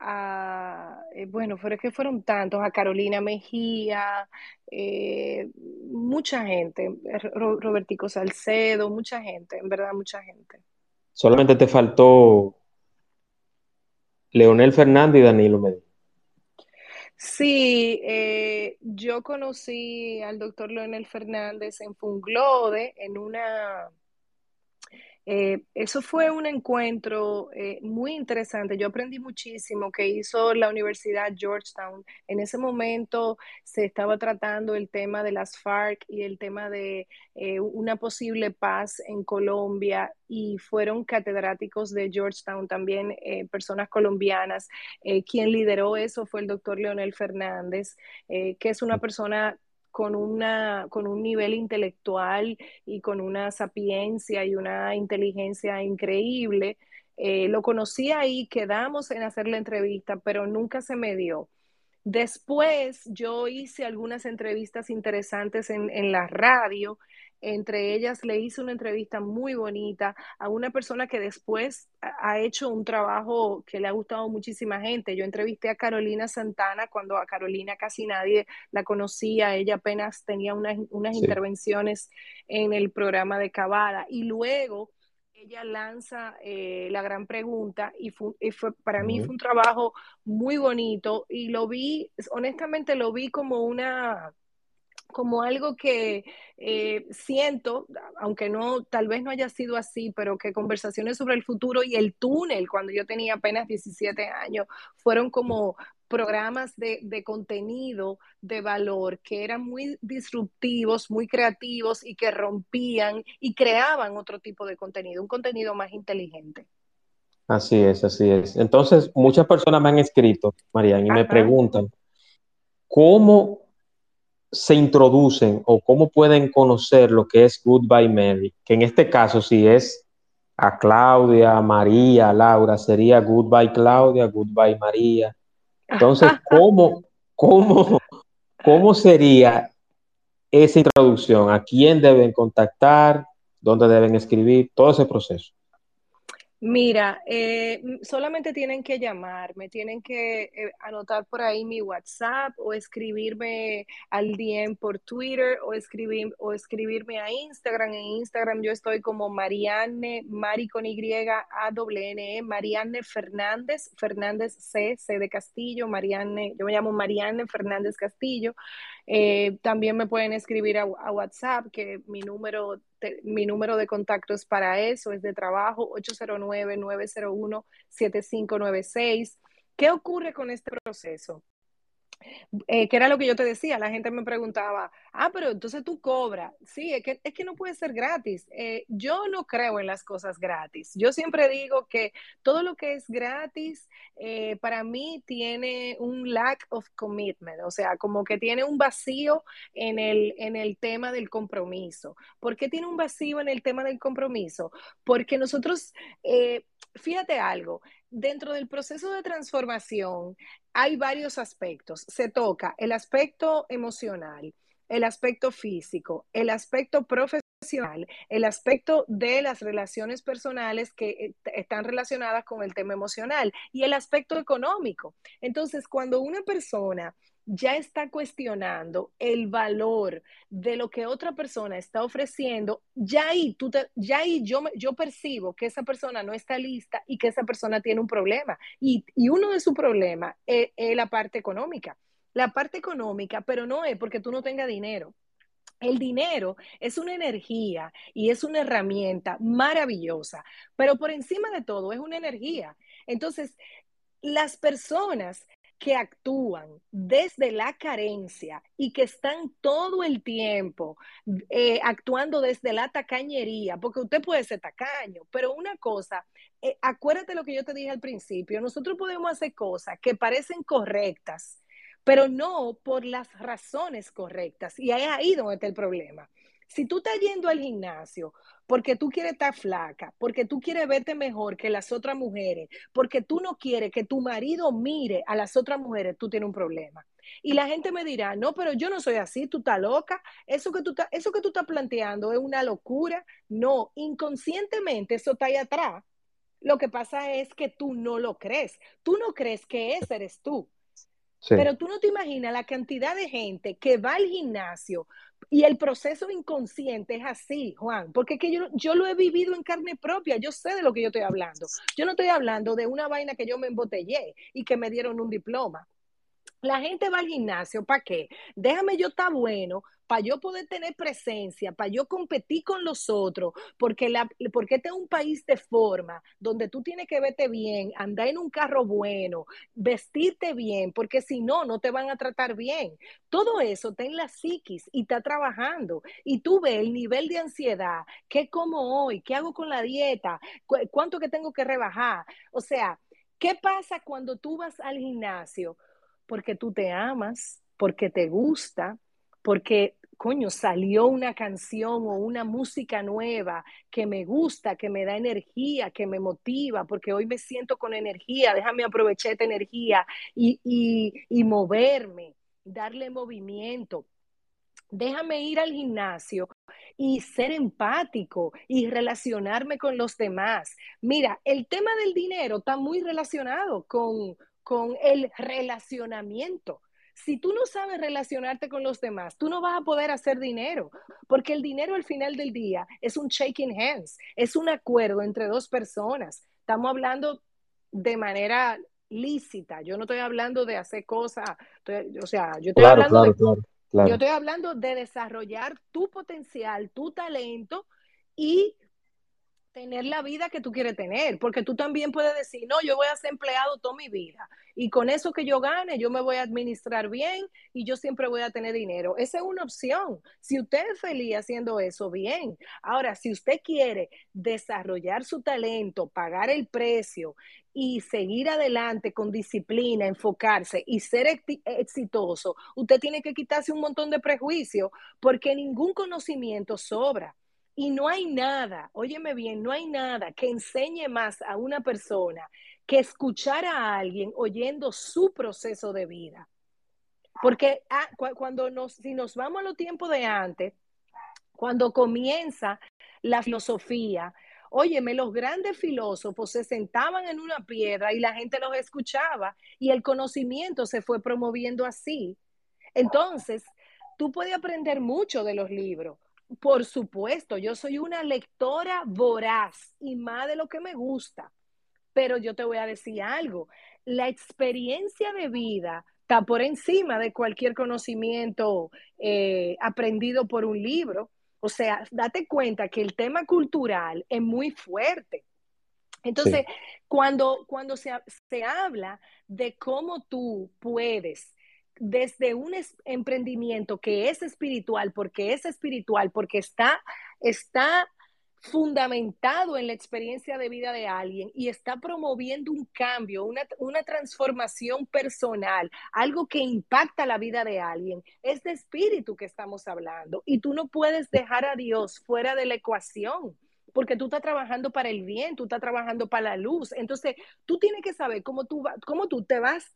a, bueno, fue que fueron tantos, a Carolina Mejía, mucha gente, Robertico Salcedo, mucha gente, en verdad mucha gente. Solamente te faltó Leonel Fernández y Danilo Medina. Sí, eh, yo conocí al doctor Leonel Fernández en Funglode, en una eh, eso fue un encuentro eh, muy interesante. Yo aprendí muchísimo que hizo la Universidad Georgetown. En ese momento se estaba tratando el tema de las FARC y el tema de eh, una posible paz en Colombia y fueron catedráticos de Georgetown también, personas colombianas. quien lideró eso fue el doctor Leonel Fernández, que es una persona con, una, con un nivel intelectual y con una sapiencia y una inteligencia increíble. Eh, lo conocí ahí, quedamos en hacer la entrevista, pero nunca se me dio. Después yo hice algunas entrevistas interesantes en, en la radio entre ellas le hice una entrevista muy bonita a una persona que después ha hecho un trabajo que le ha gustado a muchísima gente. Yo entrevisté a Carolina Santana cuando a Carolina casi nadie la conocía. Ella apenas tenía unas, intervenciones en el programa de Cavada. Y luego ella lanza eh, la gran pregunta y fue, para mí fue un trabajo muy bonito y lo vi, honestamente lo vi como una como algo que eh, siento, aunque no, tal vez no haya sido así, pero que conversaciones sobre el futuro y el túnel, cuando yo tenía apenas 17 años, fueron como programas de, de, contenido de valor que eran muy disruptivos, muy creativos y que rompían y creaban otro tipo de contenido, un contenido más inteligente. Así es, así es. Entonces, muchas personas me han escrito, Marian, y me preguntan, ¿cómo se introducen o cómo pueden conocer lo que es Goodbye Mary? Que en este caso, si es a Claudia, María, Laura, sería Goodbye Claudia, Goodbye María. Entonces, ¿cómo, cómo, cómo sería esa introducción? ¿A quién deben contactar? ¿Dónde deben escribir? Todo ese proceso. Mira, eh, solamente tienen que llamarme, tienen que eh, anotar por ahí mi WhatsApp o escribirme al DM por Twitter o, escribir, o escribirme a Instagram. En Instagram yo estoy como Marianne, Mari con Y, A W N Marianne Fernández, Fernández C, C de Castillo, Marianne, yo me llamo Marianne Fernández Castillo. Eh, también me pueden escribir a, WhatsApp, que mi número, mi número de contacto para eso, es de trabajo, 809-901-7596. ¿Qué ocurre con este proceso? Eh, que era lo que yo te decía, la gente me preguntaba, ah, pero entonces tú cobras. Sí, es que, es que no puede ser gratis. Eh, yo no creo en las cosas gratis. Yo siempre digo que todo lo que es gratis eh, para mí tiene un lack of commitment, o sea, como que tiene un vacío en el, en el tema del compromiso. ¿Por qué tiene un vacío en el tema del compromiso? Porque nosotros, fíjate algo, dentro del proceso de transformación hay varios aspectos. Se toca el aspecto emocional, el aspecto físico, el aspecto profesional, el aspecto de las relaciones personales que eh, están relacionadas con el tema emocional y el aspecto económico. Entonces, cuando una persona ya está cuestionando el valor de lo que otra persona está ofreciendo, ya ahí, tú ya ahí yo, yo percibo que esa persona no está lista y que esa persona tiene un problema. Y, uno de sus problemas es, es la parte económica. La parte económica, pero no es porque tú no tengas dinero. El dinero es una energía y es una herramienta maravillosa, pero por encima de todo es una energía. Entonces, las personas que actúan desde la carencia y que están todo el tiempo eh, actuando desde la tacañería, porque usted puede ser tacaño, pero una cosa, eh, acuérdate lo que yo te dije al principio, nosotros podemos hacer cosas que parecen correctas, pero no por las razones correctas, y ahí es ahí donde está el problema. Si tú estás yendo al gimnasio porque tú quieres estar flaca, porque tú quieres verte mejor que las otras mujeres, porque tú no quieres que tu marido mire a las otras mujeres, tú tienes un problema. Y la gente me dirá, no, pero yo no soy así, tú estás loca, eso que tú, eso que tú estás planteando es una locura. No, inconscientemente eso está ahí atrás. Lo que pasa es que tú no lo crees. Tú no crees que ese eres tú. Pero tú no te imaginas la cantidad de gente que va al gimnasio y el proceso inconsciente es así, Juan, porque que yo, yo lo he vivido en carne propia, yo sé de lo que yo estoy hablando. Yo no estoy hablando de una vaina que yo me embotellé y que me dieron un diploma. La gente va al gimnasio, ¿para qué? Déjame yo estar bueno, para yo poder tener presencia, para yo competir con los otros, porque, la, porque este es un país de forma, donde tú tienes que verte bien, andar en un carro bueno, vestirte bien, porque si no, no te van a tratar bien. Todo eso está en la psiquis y está trabajando. Y tú ves el nivel de ansiedad, qué como hoy, qué hago con la dieta, cuánto que tengo que rebajar. O sea, ¿qué pasa cuando tú vas al gimnasio? Porque tú te amas, porque te gusta, porque coño, salió una canción o una música nueva que me gusta, que me da energía, que me motiva, porque hoy me siento con energía, déjame aprovechar esta energía y, y moverme, darle movimiento. Déjame ir al gimnasio y ser empático y relacionarme con los demás. Mira, el tema del dinero está muy relacionado con, con el relacionamiento. Si tú no sabes relacionarte con los demás, tú no vas a poder hacer dinero, porque el dinero al final del día es un shaking hands, es un acuerdo entre dos personas. Estamos hablando de manera lícita. Yo no estoy hablando de hacer cosas, o sea, yo estoy hablando de, yo estoy hablando de desarrollar tu potencial, tu talento y tener la vida que tú quieres tener, porque tú también puedes decir, no, yo voy a ser empleado toda mi vida y con eso que yo gane, yo me voy a administrar bien y yo siempre voy a tener dinero. Esa es una opción. Si usted es feliz haciendo eso, bien. Ahora, si usted quiere desarrollar su talento, pagar el precio y seguir adelante con disciplina, enfocarse y ser exitoso, usted tiene que quitarse un montón de prejuicios porque ningún conocimiento sobra. Y no hay nada, óyeme bien, no hay nada que enseñe más a una persona que escuchar a alguien oyendo su proceso de vida. Porque ah, cuando nos, si nos vamos a los tiempos de antes, cuando comienza la filosofía, óyeme, los grandes filósofos se sentaban en una piedra y la gente los escuchaba y el conocimiento se fue promoviendo así. Entonces, tú puedes aprender mucho de los libros, por supuesto, yo soy una lectora voraz y más de lo que me gusta, pero yo te voy a decir algo, la experiencia de vida está por encima de cualquier conocimiento eh, aprendido por un libro. O sea, date cuenta que el tema cultural es muy fuerte. Entonces, cuando, cuando se, se habla de cómo tú puedes desde un emprendimiento que es espiritual, porque es espiritual, porque está, está fundamentado en la experiencia de vida de alguien y está promoviendo un cambio, una, una, transformación personal, algo que impacta la vida de alguien. Es de espíritu que estamos hablando y tú no puedes dejar a Dios fuera de la ecuación porque tú estás trabajando para el bien, tú estás trabajando para la luz. Entonces, tú tienes que saber cómo tú, cómo tú te vas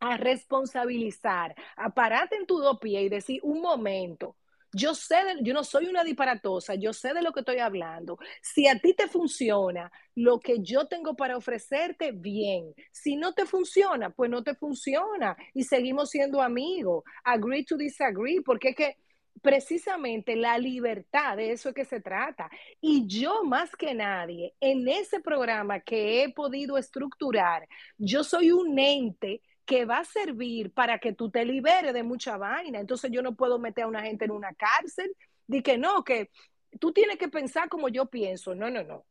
a responsabilizar, a pararte en tu dos pies y decir, un momento, yo sé, yo no soy una disparatosa, yo sé de lo que estoy hablando. Si a ti te funciona lo que yo tengo para ofrecerte, bien. Si no te funciona, pues no te funciona y seguimos siendo amigos. Agree to disagree, porque es que precisamente la libertad, de eso es que se trata. Y yo más que nadie, en ese programa que he podido estructurar, yo soy un ente que va a servir para que tú te liberes de mucha vaina. Entonces yo no puedo meter a una gente en una cárcel, de que no, que tú tienes que pensar como yo pienso. No, no, no.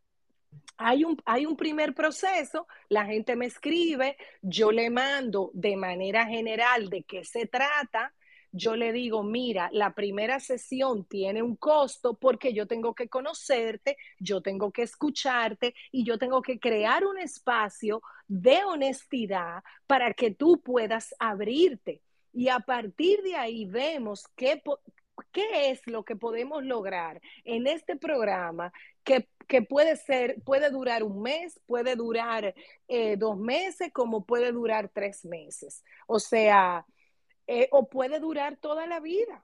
Hay un, hay un primer proceso, la gente me escribe, yo le mando de manera general de qué se trata, yo le digo, mira, la primera sesión tiene un costo porque yo tengo que conocerte, yo tengo que escucharte y yo tengo que crear un espacio de honestidad para que tú puedas abrirte. Y a partir de ahí vemos qué, qué es lo que podemos lograr en este programa que, puede ser, puede durar un mes, puede durar eh, dos meses, como puede durar tres meses. O sea, eh, o puede durar toda la vida.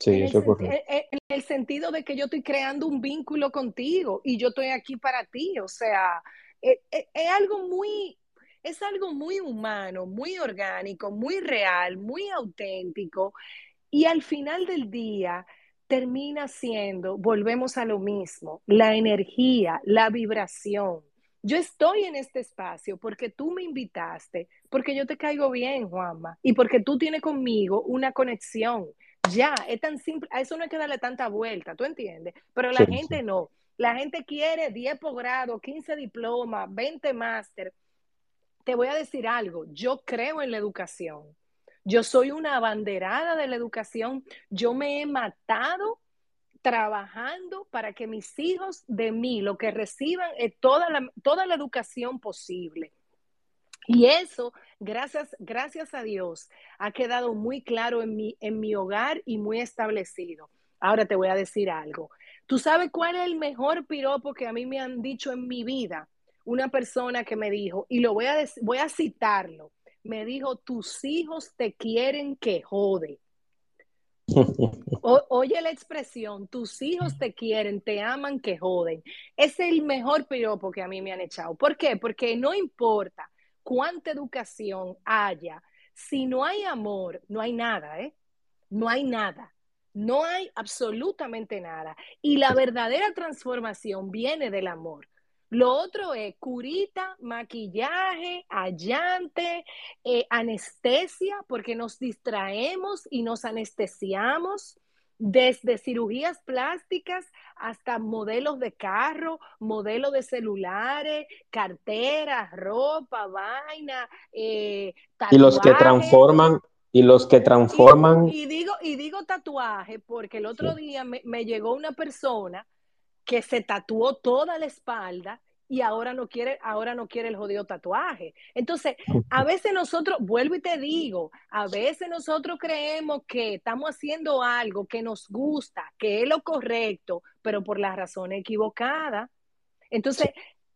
Sí, eso es correcto. En el sentido de que yo estoy creando un vínculo contigo y yo estoy aquí para ti, o sea, eh, eh, es, algo muy, es algo muy humano, muy orgánico, muy real, muy auténtico y al final del día termina siendo, volvemos a lo mismo, la energía, la vibración. Yo estoy en este espacio porque tú me invitaste, porque yo te caigo bien, Juanma, y porque tú tienes conmigo una conexión. Ya, es tan simple, a eso no hay que darle tanta vuelta, ¿tú entiendes? Pero la gente no. La gente quiere 10 posgrados, 15 diplomas, 20 máster. Te voy a decir algo, yo creo en la educación. Yo soy una abanderada de la educación. Yo me he matado trabajando para que mis hijos de mí lo que reciban es toda la, toda la educación posible. Y eso, gracias, gracias a Dios, ha quedado muy claro en mi, en mi hogar y muy establecido. Ahora te voy a decir algo. ¿Tú sabes cuál es el mejor piropo que a mí me han dicho en mi vida? Una persona que me dijo, y lo voy a, voy a citarlo, me dijo, tus hijos te quieren que jode oye la expresión, tus hijos te quieren, te aman, que joden. Es el mejor piropo que a mí me han echado. ¿Por qué? Porque no importa cuánta educación haya, si no hay amor, no hay nada, ¿eh? No hay nada. No hay absolutamente nada. Y la verdadera transformación viene del amor. Lo otro es curita, maquillaje, allante, eh, anestesia, porque nos distraemos y nos anestesiamos desde cirugías plásticas hasta modelos de carro, modelos de celulares, carteras, ropa, vaina, eh, y los que transforman y los que transforman y, digo y digo tatuaje porque el otro día me, me llegó una persona que se tatuó toda la espalda y ahora no quiere, ahora no quiere el jodido tatuaje. Entonces, a veces nosotros, vuelvo y te digo, a veces nosotros creemos que estamos haciendo algo que nos gusta, que es lo correcto, pero por la razón equivocada. Entonces,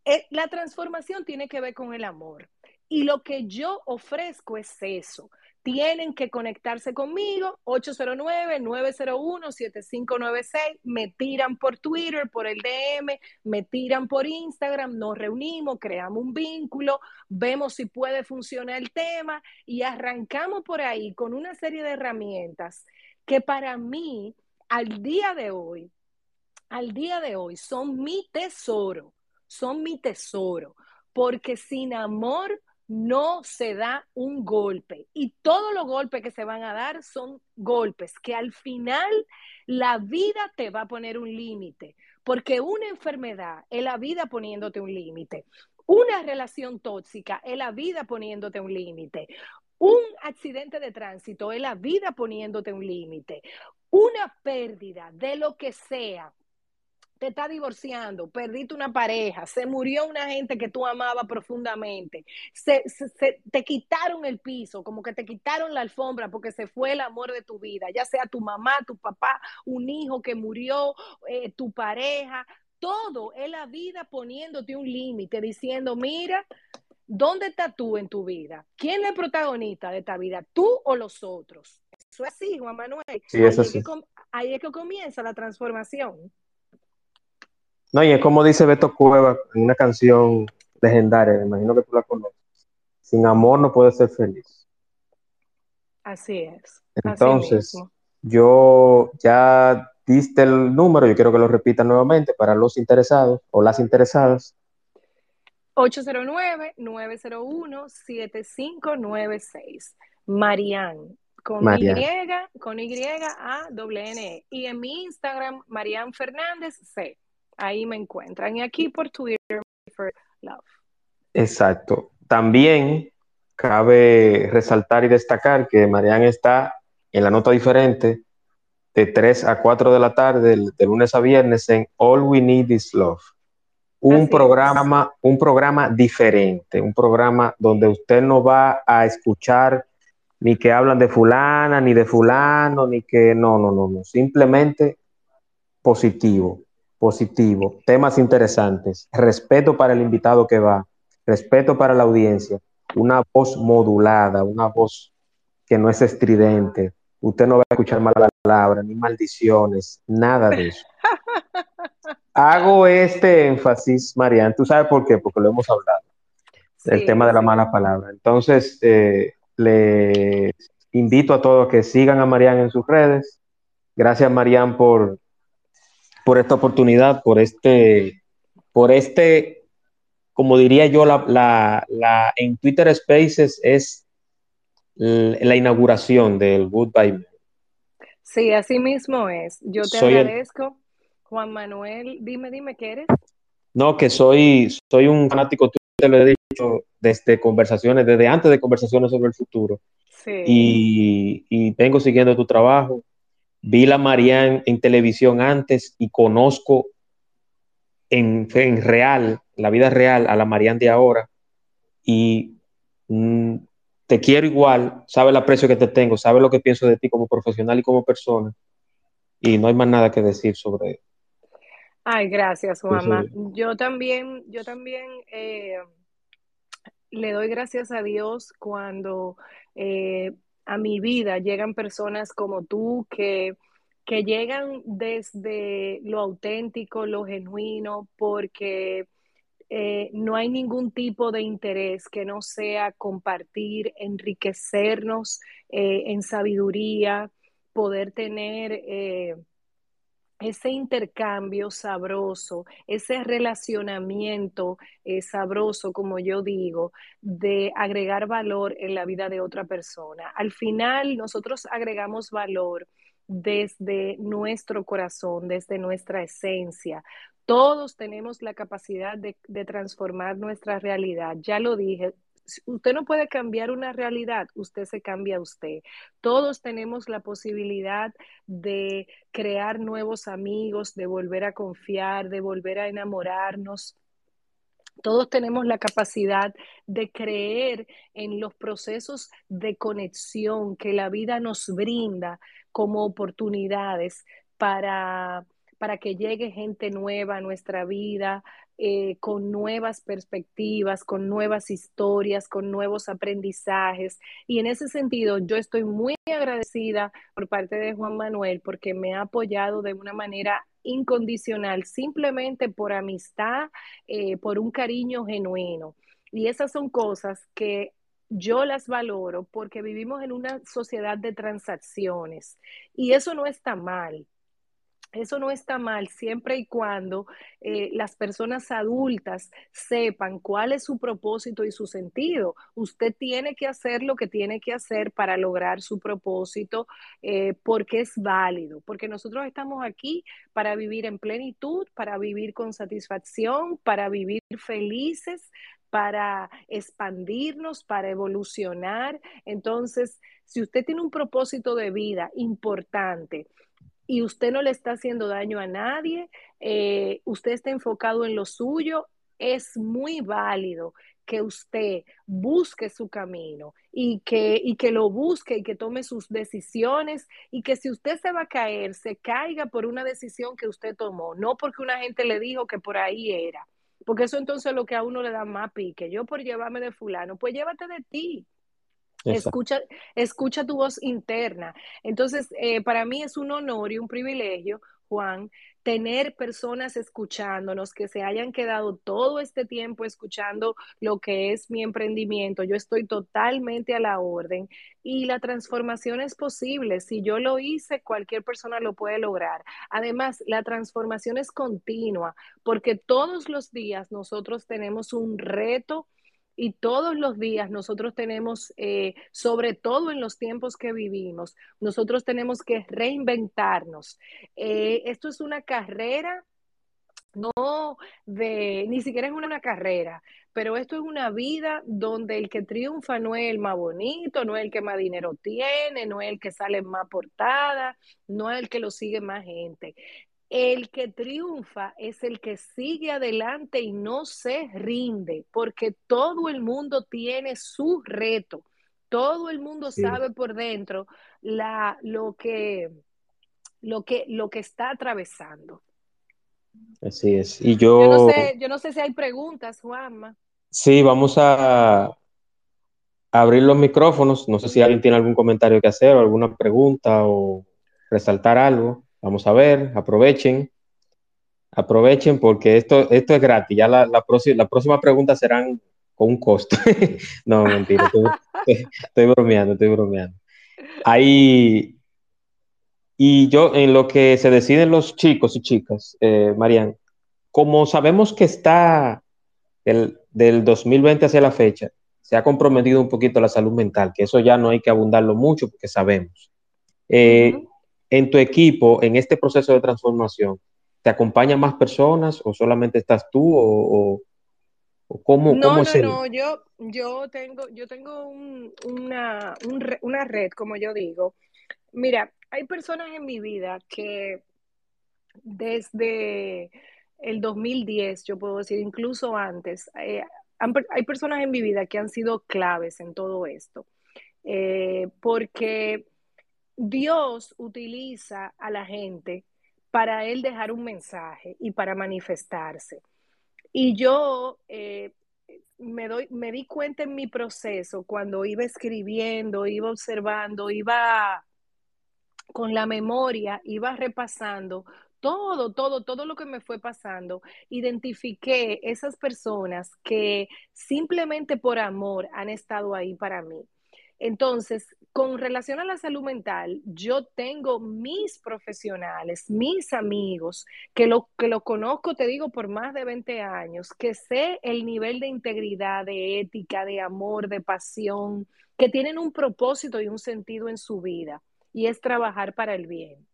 eh, la transformación tiene que ver con el amor. Y lo que yo ofrezco es eso tienen que conectarse conmigo, 809-901-7596, me tiran por Twitter, por el DM, me tiran por Instagram, nos reunimos, creamos un vínculo, vemos si puede funcionar el tema y arrancamos por ahí con una serie de herramientas que para mí, al día de hoy, al día de hoy, son mi tesoro, son mi tesoro, porque sin amor no se da un golpe. Y todos los golpes que se van a dar son golpes que al final la vida te va a poner un límite. porque una enfermedad es la vida poniéndote un límite. Una relación tóxica es la vida poniéndote un límite. Un accidente de tránsito es la vida poniéndote un límite. Una pérdida de lo que sea, te está divorciando, perdiste una pareja, se murió una gente que tú amabas profundamente, se, te quitaron el piso, como que te quitaron la alfombra porque se fue el amor de tu vida, ya sea tu mamá, tu papá, un hijo que murió, eh, tu pareja, todo es la vida poniéndote un límite, diciendo, mira, ¿dónde estás tú en tu vida? ¿Quién es el protagonista de esta vida? ¿Tú o los otros? Eso es así, Juan Manuel. Sí, eso sí. ahí es que comienza la transformación. No, y es como dice Beto Cueva en una canción legendaria, me imagino que tú la conoces. Sin amor no puedes ser feliz. Así es. Entonces, yo ya diste el número, yo quiero que lo repita nuevamente para los interesados o las interesadas. 809-901-7596. Marian, con Y, con Y A W N E. Y en mi Instagram, Marian Fernández C. Ahí me encuentran. Y aquí por Twitter, for Love. Exacto. También cabe resaltar y destacar que Marianne está en la nota diferente de 3 a 4 de la tarde, de lunes a viernes, en All We Need Is Love. Un programa, un programa diferente, un programa donde usted no va a escuchar ni que hablan de fulana, ni de fulano, ni que no, no, no, no. Simplemente positivo positivo, temas interesantes, respeto para el invitado que va, respeto para la audiencia, una voz modulada, una voz que no es estridente. Usted no va a escuchar malas palabras, ni maldiciones, nada de eso. Hago este énfasis, Marian, ¿tú sabes por qué? Porque lo hemos hablado, el tema de la mala palabra. Entonces, eh, le invito a todos que sigan a Marian en sus redes. Gracias, Marian, por por esta oportunidad, por este, por este, como diría yo, la, la, la en Twitter Spaces es la inauguración del Goodbye. Sí, así mismo es. Yo te agradezco. Juan Manuel, dime, dime, ¿qué eres? No, que soy, soy un fanático, te lo he dicho desde conversaciones, desde antes de conversaciones sobre el futuro. Sí. Y, y vengo siguiendo tu trabajo vi la Marianne en televisión antes y conozco en, en real, la vida real, a la Marianne de ahora. Y mm, te quiero igual, sabe el aprecio que te tengo, sabe lo que pienso de ti como profesional y como persona. Y no hay más nada que decir sobre Ay, gracias, Juanma. Yo también, yo también eh, le doy gracias a Dios cuando eh, a mi vida llegan personas como tú que, que llegan desde lo auténtico, lo genuino, porque eh, no hay ningún tipo de interés que no sea compartir, enriquecernos eh, en sabiduría, poder tener... Eh, ese intercambio sabroso, ese relacionamiento eh, sabroso, como yo digo, de agregar valor en la vida de otra persona. Al final, nosotros agregamos valor desde nuestro corazón, desde nuestra esencia. Todos tenemos la capacidad de, de transformar nuestra realidad. Ya lo dije, usted no puede cambiar una realidad, usted se cambia a usted. Todos tenemos la posibilidad de crear nuevos amigos, de volver a confiar, de volver a enamorarnos. Todos tenemos la capacidad de creer en los procesos de conexión que la vida nos brinda como oportunidades para, para que llegue gente nueva a nuestra vida, eh, con nuevas perspectivas, con nuevas historias, con nuevos aprendizajes. Y en ese sentido, yo estoy muy agradecida por parte de Juan Manuel porque me ha apoyado de una manera incondicional, simplemente por amistad, eh, por un cariño genuino. Y esas son cosas que yo las valoro porque vivimos en una sociedad de transacciones y eso no está mal Eso no está mal siempre y cuando eh, las personas adultas sepan cuál es su propósito y su sentido. Usted tiene que hacer lo que tiene que hacer para lograr su propósito eh, porque es válido, porque nosotros estamos aquí para vivir en plenitud, para vivir con satisfacción, para vivir felices, para expandirnos, para evolucionar. Entonces, si usted tiene un propósito de vida importante, y usted no le está haciendo daño a nadie, eh, usted está enfocado en lo suyo, es muy válido que usted busque su camino y que, y que lo busque y que tome sus decisiones y que si usted se va a caer, se caiga por una decisión que usted tomó, no porque una gente le dijo que por ahí era. Porque eso entonces es lo que a uno le da más pique. Yo por llevarme de fulano, pues llévate de ti. Escucha, escucha tu voz interna. Entonces, eh, para mí es un honor y un privilegio, Juan, tener personas escuchándonos que se hayan quedado todo este tiempo escuchando lo que es mi emprendimiento. Yo estoy totalmente a la orden y la transformación es posible. Si yo lo hice, cualquier persona lo puede lograr. Además, la transformación es continua porque todos los días nosotros tenemos un reto y todos los días nosotros tenemos, eh, sobre todo en los tiempos que vivimos, nosotros tenemos que reinventarnos. Eh, esto es una carrera, no de, ni siquiera es una carrera, pero esto es una vida donde el que triunfa no es el más bonito, no es el que más dinero tiene, no es el que sale más portada, no es el que lo sigue más gente. El que triunfa es el que sigue adelante y no se rinde, porque todo el mundo tiene su reto. Todo el mundo sabe por dentro la, lo, que, lo, que, lo que está atravesando. Así es. Y yo... Yo no sé, yo no sé si hay preguntas, Juanma. Sí, vamos a abrir los micrófonos. No sé si alguien tiene algún comentario que hacer o alguna pregunta o resaltar algo. Vamos a ver, aprovechen. Aprovechen porque esto, esto es gratis. Ya la, la, próxima, la próxima pregunta serán con un costo. no, mentira. Estoy, bromeando, estoy bromeando. Ahí, y yo, en lo que se deciden los chicos y chicas, eh, Marian, como sabemos que está el, del 2020 hacia la fecha, se ha comprometido un poquito la salud mental, que eso ya no hay que abundarlo mucho porque sabemos. Eh, en tu equipo, en este proceso de transformación, ¿te acompañan más personas o solamente estás tú o, cómo, no, no, No, yo, yo tengo, yo tengo una, una red, como yo digo. Mira, hay personas en mi vida que desde el 2010, yo puedo decir, incluso antes, eh, hay personas en mi vida que han sido claves en todo esto. Eh, porque Dios utiliza a la gente para él dejar un mensaje y para manifestarse. Y yo eh, me, doy, me di cuenta en mi proceso cuando iba escribiendo, iba observando, iba con la memoria, iba repasando todo, todo, todo lo que me fue pasando, identifiqué esas personas que simplemente por amor han estado ahí para mí. Entonces, con relación a la salud mental, yo tengo mis profesionales, mis amigos, que lo, que lo conozco, te digo, por más de 20 años, que sé el nivel de integridad, de ética, de amor, de pasión, que tienen un propósito y un sentido en su vida, y es trabajar para el bien.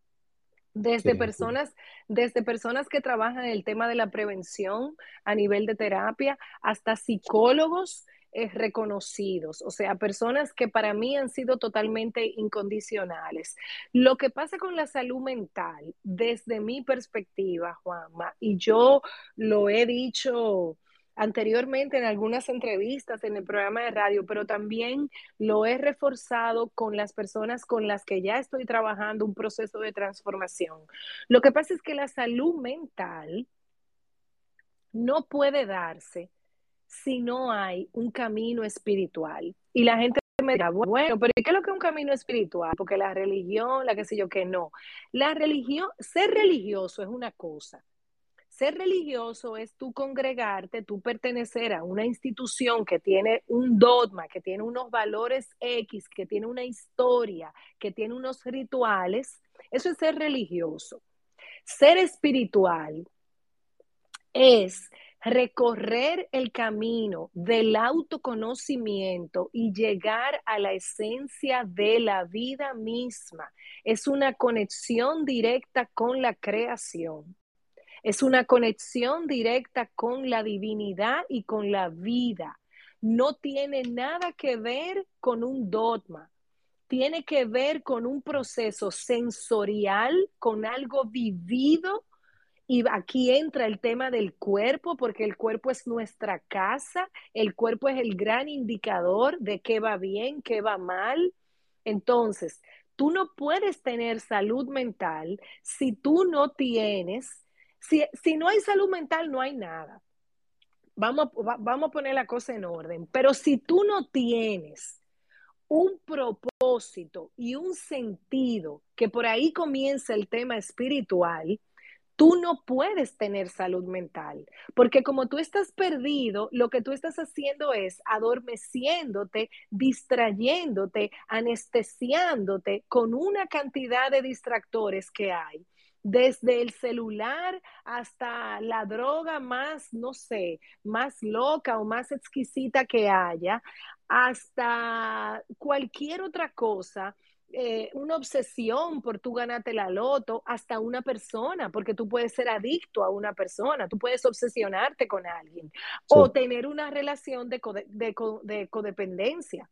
Desde personas, desde personas que trabajan en el tema de la prevención a nivel de terapia, hasta psicólogos reconocidos, o sea, personas que para mí han sido totalmente incondicionales. Lo que pasa con la salud mental, desde mi perspectiva, Juanma, y yo lo he dicho anteriormente en algunas entrevistas en el programa de radio, pero también lo he reforzado con las personas con las que ya estoy trabajando un proceso de transformación. Lo que pasa es que la salud mental no puede darse si no hay un camino espiritual. Y la gente me dirá, bueno, pero ¿qué es lo que es un camino espiritual? Porque la religión, la que sé yo, que no. La religión, ser religioso es una cosa. Ser religioso es tú congregarte, tú pertenecer a una institución que tiene un dogma, que tiene unos valores X, que tiene una historia, que tiene unos rituales. Eso es ser religioso. Ser espiritual es recorrer el camino del autoconocimiento y llegar a la esencia de la vida misma. Es una conexión directa con la creación. Es una conexión directa con la divinidad y con la vida. No tiene nada que ver con un dogma. Tiene que ver con un proceso sensorial, con algo vivido y aquí entra el tema del cuerpo, porque el cuerpo es nuestra casa, el cuerpo es el gran indicador de qué va bien, qué va mal. Entonces, tú no puedes tener salud mental si tú no tienes, si, si no hay salud mental, no hay nada. Vamos, vamos a poner la cosa en orden, pero si tú no tienes un propósito y un sentido, que por ahí comienza el tema espiritual, tú no puedes tener salud mental, porque como tú estás perdido, lo que tú estás haciendo es adormeciéndote, distrayéndote, anestesiándote con una cantidad de distractores que hay desde el celular hasta la droga más, no sé, más loca o más exquisita que haya, hasta cualquier otra cosa eh, una obsesión por tú ganarte la loto hasta una persona, porque tú puedes ser adicto a una persona, tú puedes obsesionarte con alguien o tener una relación de, de, codependencia.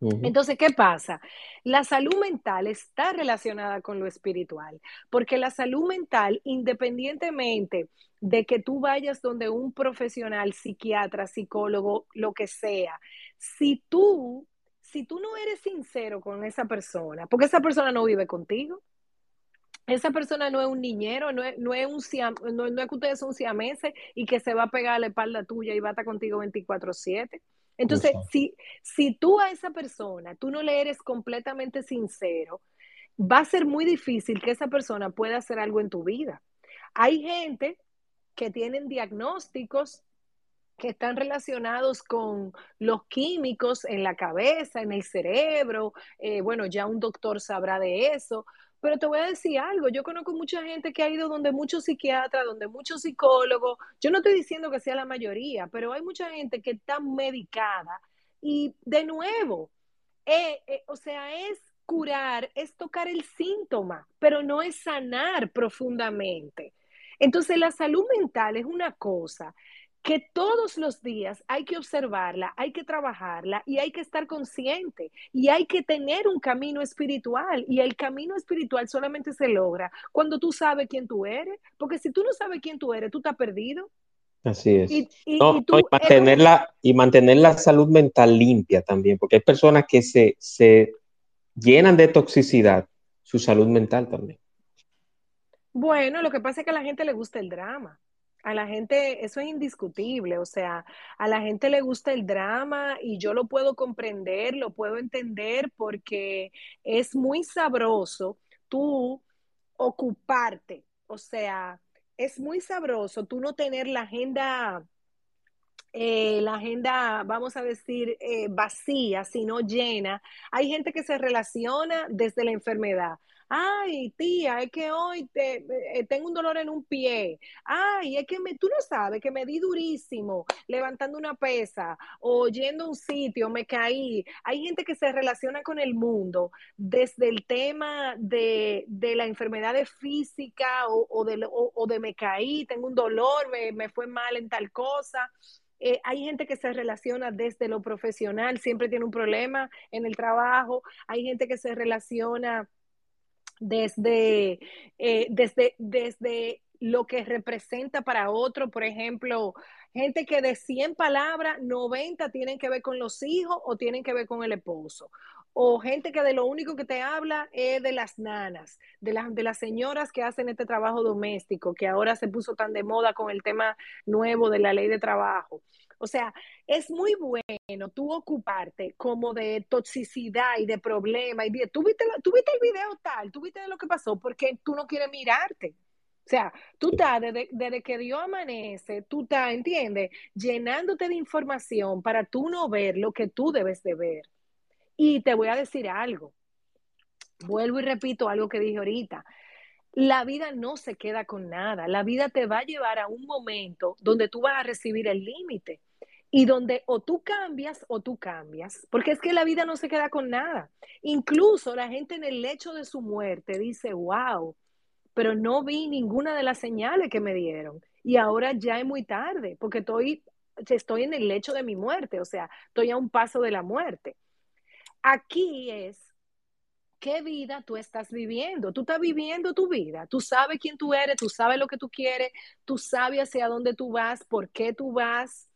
Entonces, ¿qué pasa? La salud mental está relacionada con lo espiritual, porque la salud mental, independientemente de que tú vayas donde un profesional, psiquiatra, psicólogo, lo que sea, si tú si tú no eres sincero con esa persona, porque esa persona no vive contigo, esa persona no es un niñero, no es, no es, un, no, es que ustedes son siameses y que se va a pegar a la espalda tuya y va a estar contigo 24/7. Entonces, si, si tú a esa persona, tú no le eres completamente sincero, va a ser muy difícil que esa persona pueda hacer algo en tu vida. Hay gente que tienen diagnósticos que están relacionados con los químicos en la cabeza, en el cerebro. Eh, bueno, ya un doctor sabrá de eso. Pero te voy a decir algo, yo conozco mucha gente que ha ido donde muchos psiquiatras, donde muchos psicólogos, yo no estoy diciendo que sea la mayoría, pero hay mucha gente que está medicada y de nuevo, eh, eh, o sea, es curar, es tocar el síntoma, pero no es sanar profundamente. Entonces la salud mental es una cosa que todos los días hay que observarla, hay que trabajarla y hay que estar consciente y hay que tener un camino espiritual y el camino espiritual solamente se logra cuando tú sabes quién tú eres, porque si tú no sabes quién tú eres, tú estás perdido. Así es. Y, mantenerla, y mantener la salud mental limpia también, porque hay personas que se, se llenan de toxicidad su salud mental también. Bueno, lo que pasa es que a la gente le gusta el drama. A la gente, eso es indiscutible, o sea, a la gente le gusta el drama y yo lo puedo comprender, lo puedo entender porque es muy sabroso tú ocuparte, o sea, es muy sabroso tú no tener la agenda, eh, la agenda, vamos a decir, eh, vacía, sino llena. Hay gente que se relaciona desde la enfermedad ay, tía, es que hoy te, eh, tengo un dolor en un pie, ay, es que me, tú no sabes que me di durísimo levantando una pesa o yendo a un sitio, me caí. Hay gente que se relaciona con el mundo desde el tema de, de la enfermedad física o, o, de, o, de me caí, tengo un dolor, me, me fue mal en tal cosa. Eh, hay gente que se relaciona desde lo profesional, siempre tiene un problema en el trabajo. Hay gente que se relaciona desde, eh, desde, desde lo que representa para otro, por ejemplo, gente que de 100 palabras, 90 tienen que ver con los hijos o tienen que ver con el esposo. O gente que de lo único que te habla es de las nanas, de las, de las señoras que hacen este trabajo doméstico, que ahora se puso tan de moda con el tema nuevo de la ley de trabajo. O sea, es muy bueno tú ocuparte como de toxicidad y de problema y de, ¿tú viste, tú viste el video tal, tú viste lo que pasó porque tú no quieres mirarte. O sea, tú estás, desde, que Dios amanece, tú estás, ¿entiendes? Llenándote de información para tú no ver lo que tú debes de ver. Y te voy a decir algo. Vuelvo y repito algo que dije ahorita. la vida no se queda con nada. La vida te va a llevar a un momento donde tú vas a recibir el límite y donde o tú cambias o tú cambias, porque es que la vida no se queda con nada. Incluso la gente en el lecho de su muerte dice, wow, pero no vi ninguna de las señales que me dieron y ahora ya es muy tarde, porque estoy, estoy en el lecho de mi muerte, o sea, estoy a un paso de la muerte. Aquí es qué vida tú estás viviendo. Tú estás viviendo tu vida. Tú sabes quién tú eres, tú sabes lo que tú quieres, tú sabes hacia dónde tú vas, por qué tú vas.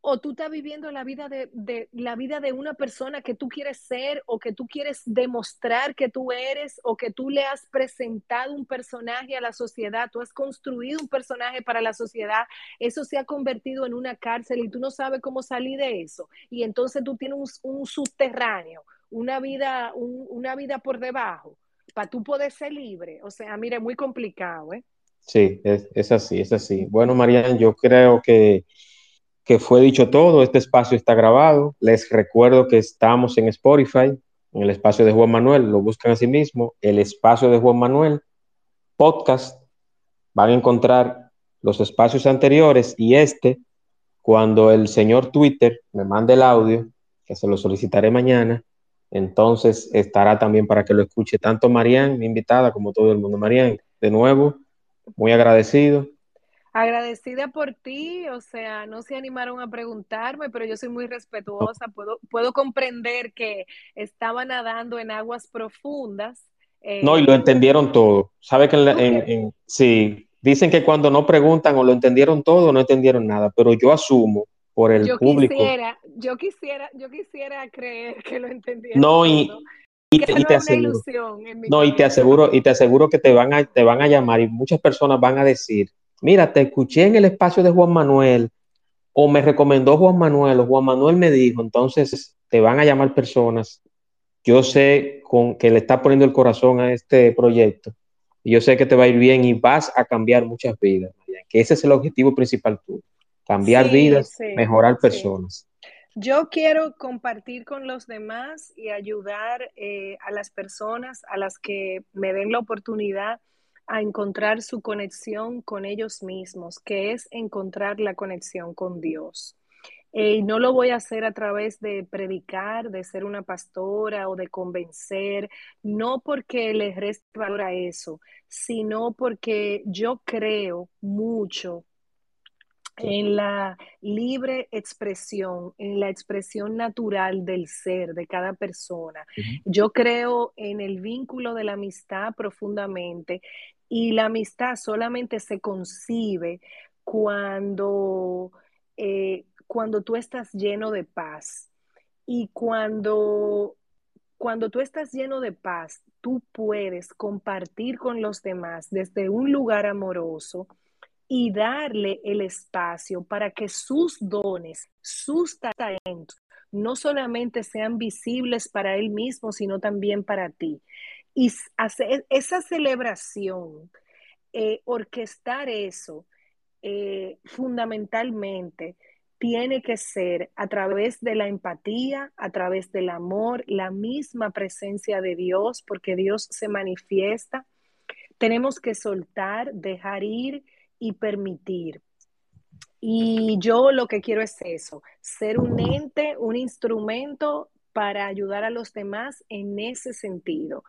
O tú estás viviendo la vida de, de, la vida de una persona que tú quieres ser o que tú quieres demostrar que tú eres o que tú le has presentado un personaje a la sociedad, tú has construido un personaje para la sociedad, eso se ha convertido en una cárcel y tú no sabes cómo salir de eso. Y entonces tú tienes un, un subterráneo, una vida, una vida por debajo, para tú poder ser libre. O sea, mire, muy complicado, ¿eh? Sí, es, es así, es así. Bueno, Marian, yo creo que, que fue dicho todo. Este espacio está grabado. Les recuerdo que estamos en Spotify, en el espacio de Juan Manuel. Lo buscan a sí mismo. El espacio de Juan Manuel, podcast. Van a encontrar los espacios anteriores y este, cuando el señor Twitter me mande el audio, que se lo solicitaré mañana, entonces estará también para que lo escuche tanto Marian, mi invitada, como todo el mundo. Marian, de nuevo, muy agradecido. Agradecida por ti, o sea, no se animaron a preguntarme, pero yo soy muy respetuosa, puedo, puedo comprender que estaba nadando en aguas profundas. Eh, no, y lo entendieron todo. Sabe que en, sí, dicen que cuando no preguntan o lo entendieron todo, no entendieron nada, pero yo asumo por el yo público. Quisiera, yo quisiera, yo quisiera creer que lo entendieron. No, y, y, te, y te aseguro, no, y te aseguro, y te aseguro que te van a, te van a llamar y muchas personas van a decir, mira, te escuché en el espacio de Juan Manuel, o me recomendó Juan Manuel, o Juan Manuel me dijo, entonces te van a llamar personas. Yo sé con que le está poniendo el corazón a este proyecto, y yo sé que te va a ir bien y vas a cambiar muchas vidas, que ese es el objetivo principal tuyo cambiar vidas, mejorar personas. Yo quiero compartir con los demás y ayudar eh, a las personas a las que me den la oportunidad a encontrar su conexión con ellos mismos, que es encontrar la conexión con Dios. Eh, y no lo voy a hacer a través de predicar, de ser una pastora o de convencer, no porque les reste valor a eso, sino porque yo creo mucho en la libre expresión, en la expresión natural del ser de cada persona. Yo creo en el vínculo de la amistad profundamente y la amistad solamente se concibe cuando, eh, cuando tú estás lleno de paz y cuando cuando tú estás lleno de paz, tú puedes compartir con los demás desde un lugar amoroso, y darle el espacio para que sus dones, sus talentos, no solamente sean visibles para él mismo, sino también para ti. Y hacer esa celebración, eh, orquestar eso, eh, fundamentalmente tiene que ser a través de la empatía, a través del amor, la misma presencia de Dios, porque Dios se manifiesta. Tenemos que soltar, dejar ir y permitir. Y yo lo que quiero es eso, ser un ente, un instrumento para ayudar a los demás en ese sentido,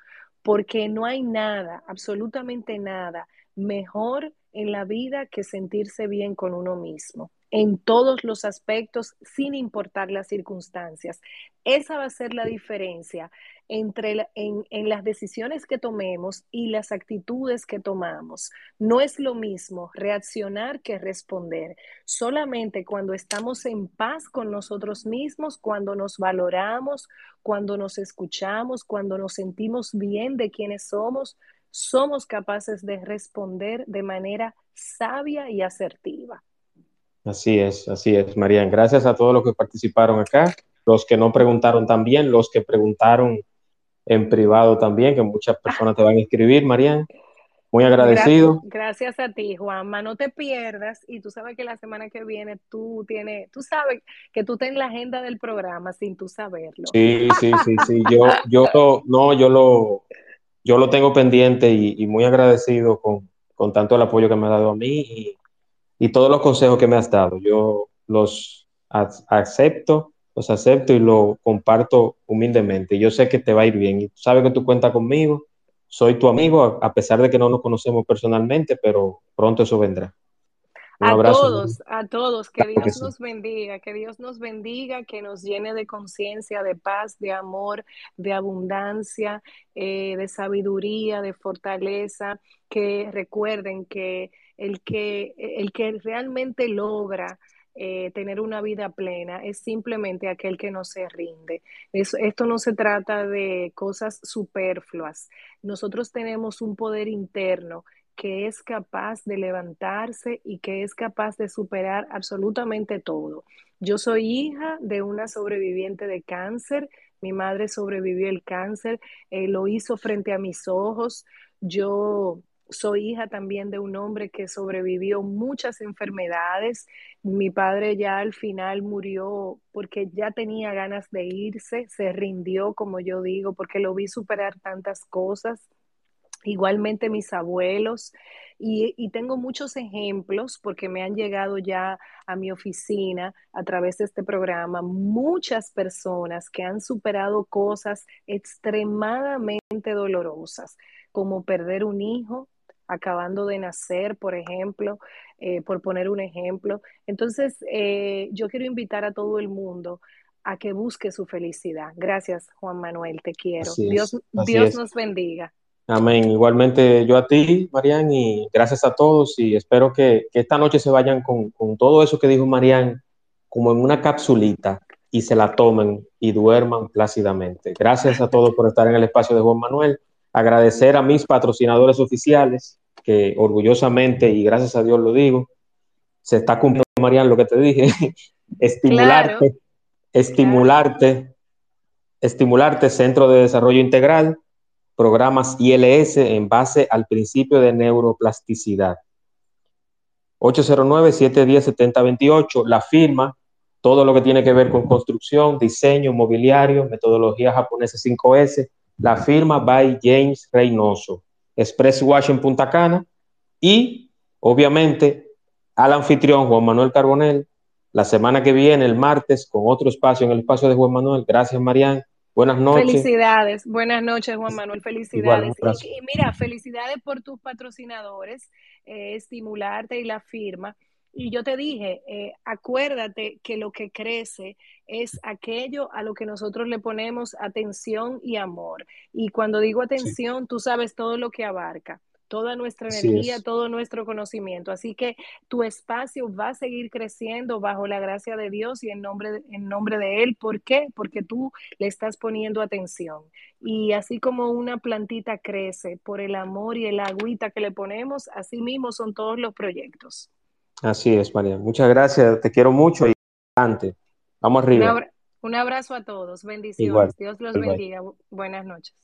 porque no hay nada, absolutamente nada mejor en la vida que sentirse bien con uno mismo en todos los aspectos, sin importar las circunstancias. Esa va a ser la diferencia entre en, en, las decisiones que tomemos y las actitudes que tomamos. No es lo mismo reaccionar que responder. Solamente cuando estamos en paz con nosotros mismos, cuando nos valoramos, cuando nos escuchamos, cuando nos sentimos bien de quienes somos, somos capaces de responder de manera sabia y asertiva. Así es, así es, Marian. Gracias a todos los que participaron acá, los que no preguntaron también, los que preguntaron en privado también, que muchas personas te van a escribir, Marian. Muy agradecido. Gracias, a ti, Juanma. No te pierdas y tú sabes que la semana que viene tú tienes, tú sabes que tú ten la agenda del programa sin tú saberlo. Sí, sí, sí, sí. Yo, yo, no, yo lo, yo lo tengo pendiente y, muy agradecido con, con, tanto el apoyo que me ha dado a mí y, y todos los consejos que me has dado. Yo los acepto, los acepto y lo comparto humildemente. Yo sé que te va a ir bien y sabes que tú cuentas conmigo. Soy tu amigo, a pesar de que no nos conocemos personalmente, pero pronto eso vendrá a todos, a todos, que Dios nos bendiga, que Dios nos bendiga, que nos llene de conciencia, de paz, de amor, de abundancia, eh, de sabiduría, de fortaleza, que recuerden que el que, el que realmente logra eh, tener una vida plena es simplemente aquel que no se rinde. esto no se trata de cosas superfluas. Nosotros tenemos un poder interno que es capaz de levantarse y que es capaz de superar absolutamente todo. Yo soy hija de una sobreviviente de cáncer, mi madre sobrevivió el cáncer, eh, lo hizo frente a mis ojos, yo soy hija también de un hombre que sobrevivió muchas enfermedades. Mi padre ya al final murió porque ya tenía ganas de irse, se rindió, como yo digo, porque lo vi superar tantas cosas igualmente mis abuelos, y, tengo muchos ejemplos porque me han llegado ya a mi oficina a través de este programa muchas personas que han superado cosas extremadamente dolorosas, como perder un hijo acabando de nacer, por ejemplo, eh, por poner un ejemplo. Entonces, eh, yo quiero invitar a todo el mundo a que busque su felicidad. Gracias, Juan Manuel, te quiero. Dios, Dios nos bendiga. Amén. Igualmente yo a ti, Marian, y gracias a todos y espero que, esta noche se vayan con, todo eso que dijo Marian como en una capsulita y se la tomen y duerman plácidamente. Gracias a todos por estar en el espacio de Juan Manuel. Agradecer a mis patrocinadores oficiales que orgullosamente y gracias a Dios lo digo, se está cumpliendo, Marian, lo que te dije, estimularte, estimularte, estimularte, Centro de Desarrollo Integral, programas ILS en base al principio de neuroplasticidad. 809-710-7028, la firma, todo lo que tiene que ver con construcción, diseño, mobiliario, metodología japonesa 5S, la firma by James Reynoso, Express Wash en Punta Cana y obviamente al anfitrión Juan Manuel Carbonel, la semana que viene, el martes, con otro espacio en el espacio de Juan Manuel. Gracias, Marian. Buenas noches. Felicidades, buenas noches Juan Manuel, felicidades. y, mira, felicidades por tus patrocinadores, eh, estimularte y la firma. Y yo te dije, eh, acuérdate que lo que crece es aquello a lo que nosotros le ponemos atención y amor. Y cuando digo atención, tú sabes todo lo que abarca toda nuestra energía, todo nuestro conocimiento. Así que tu espacio va a seguir creciendo bajo la gracia de Dios y en nombre de, en nombre de Él. ¿Por qué? Porque tú le estás poniendo atención. Y así como una plantita crece por el amor y el agüita que le ponemos, así mismo son todos los proyectos. Así es, María. Muchas gracias. Te quiero mucho y adelante. Vamos arriba. Un, abrazo a todos. Bendiciones. Dios los bendiga. Buenas noches.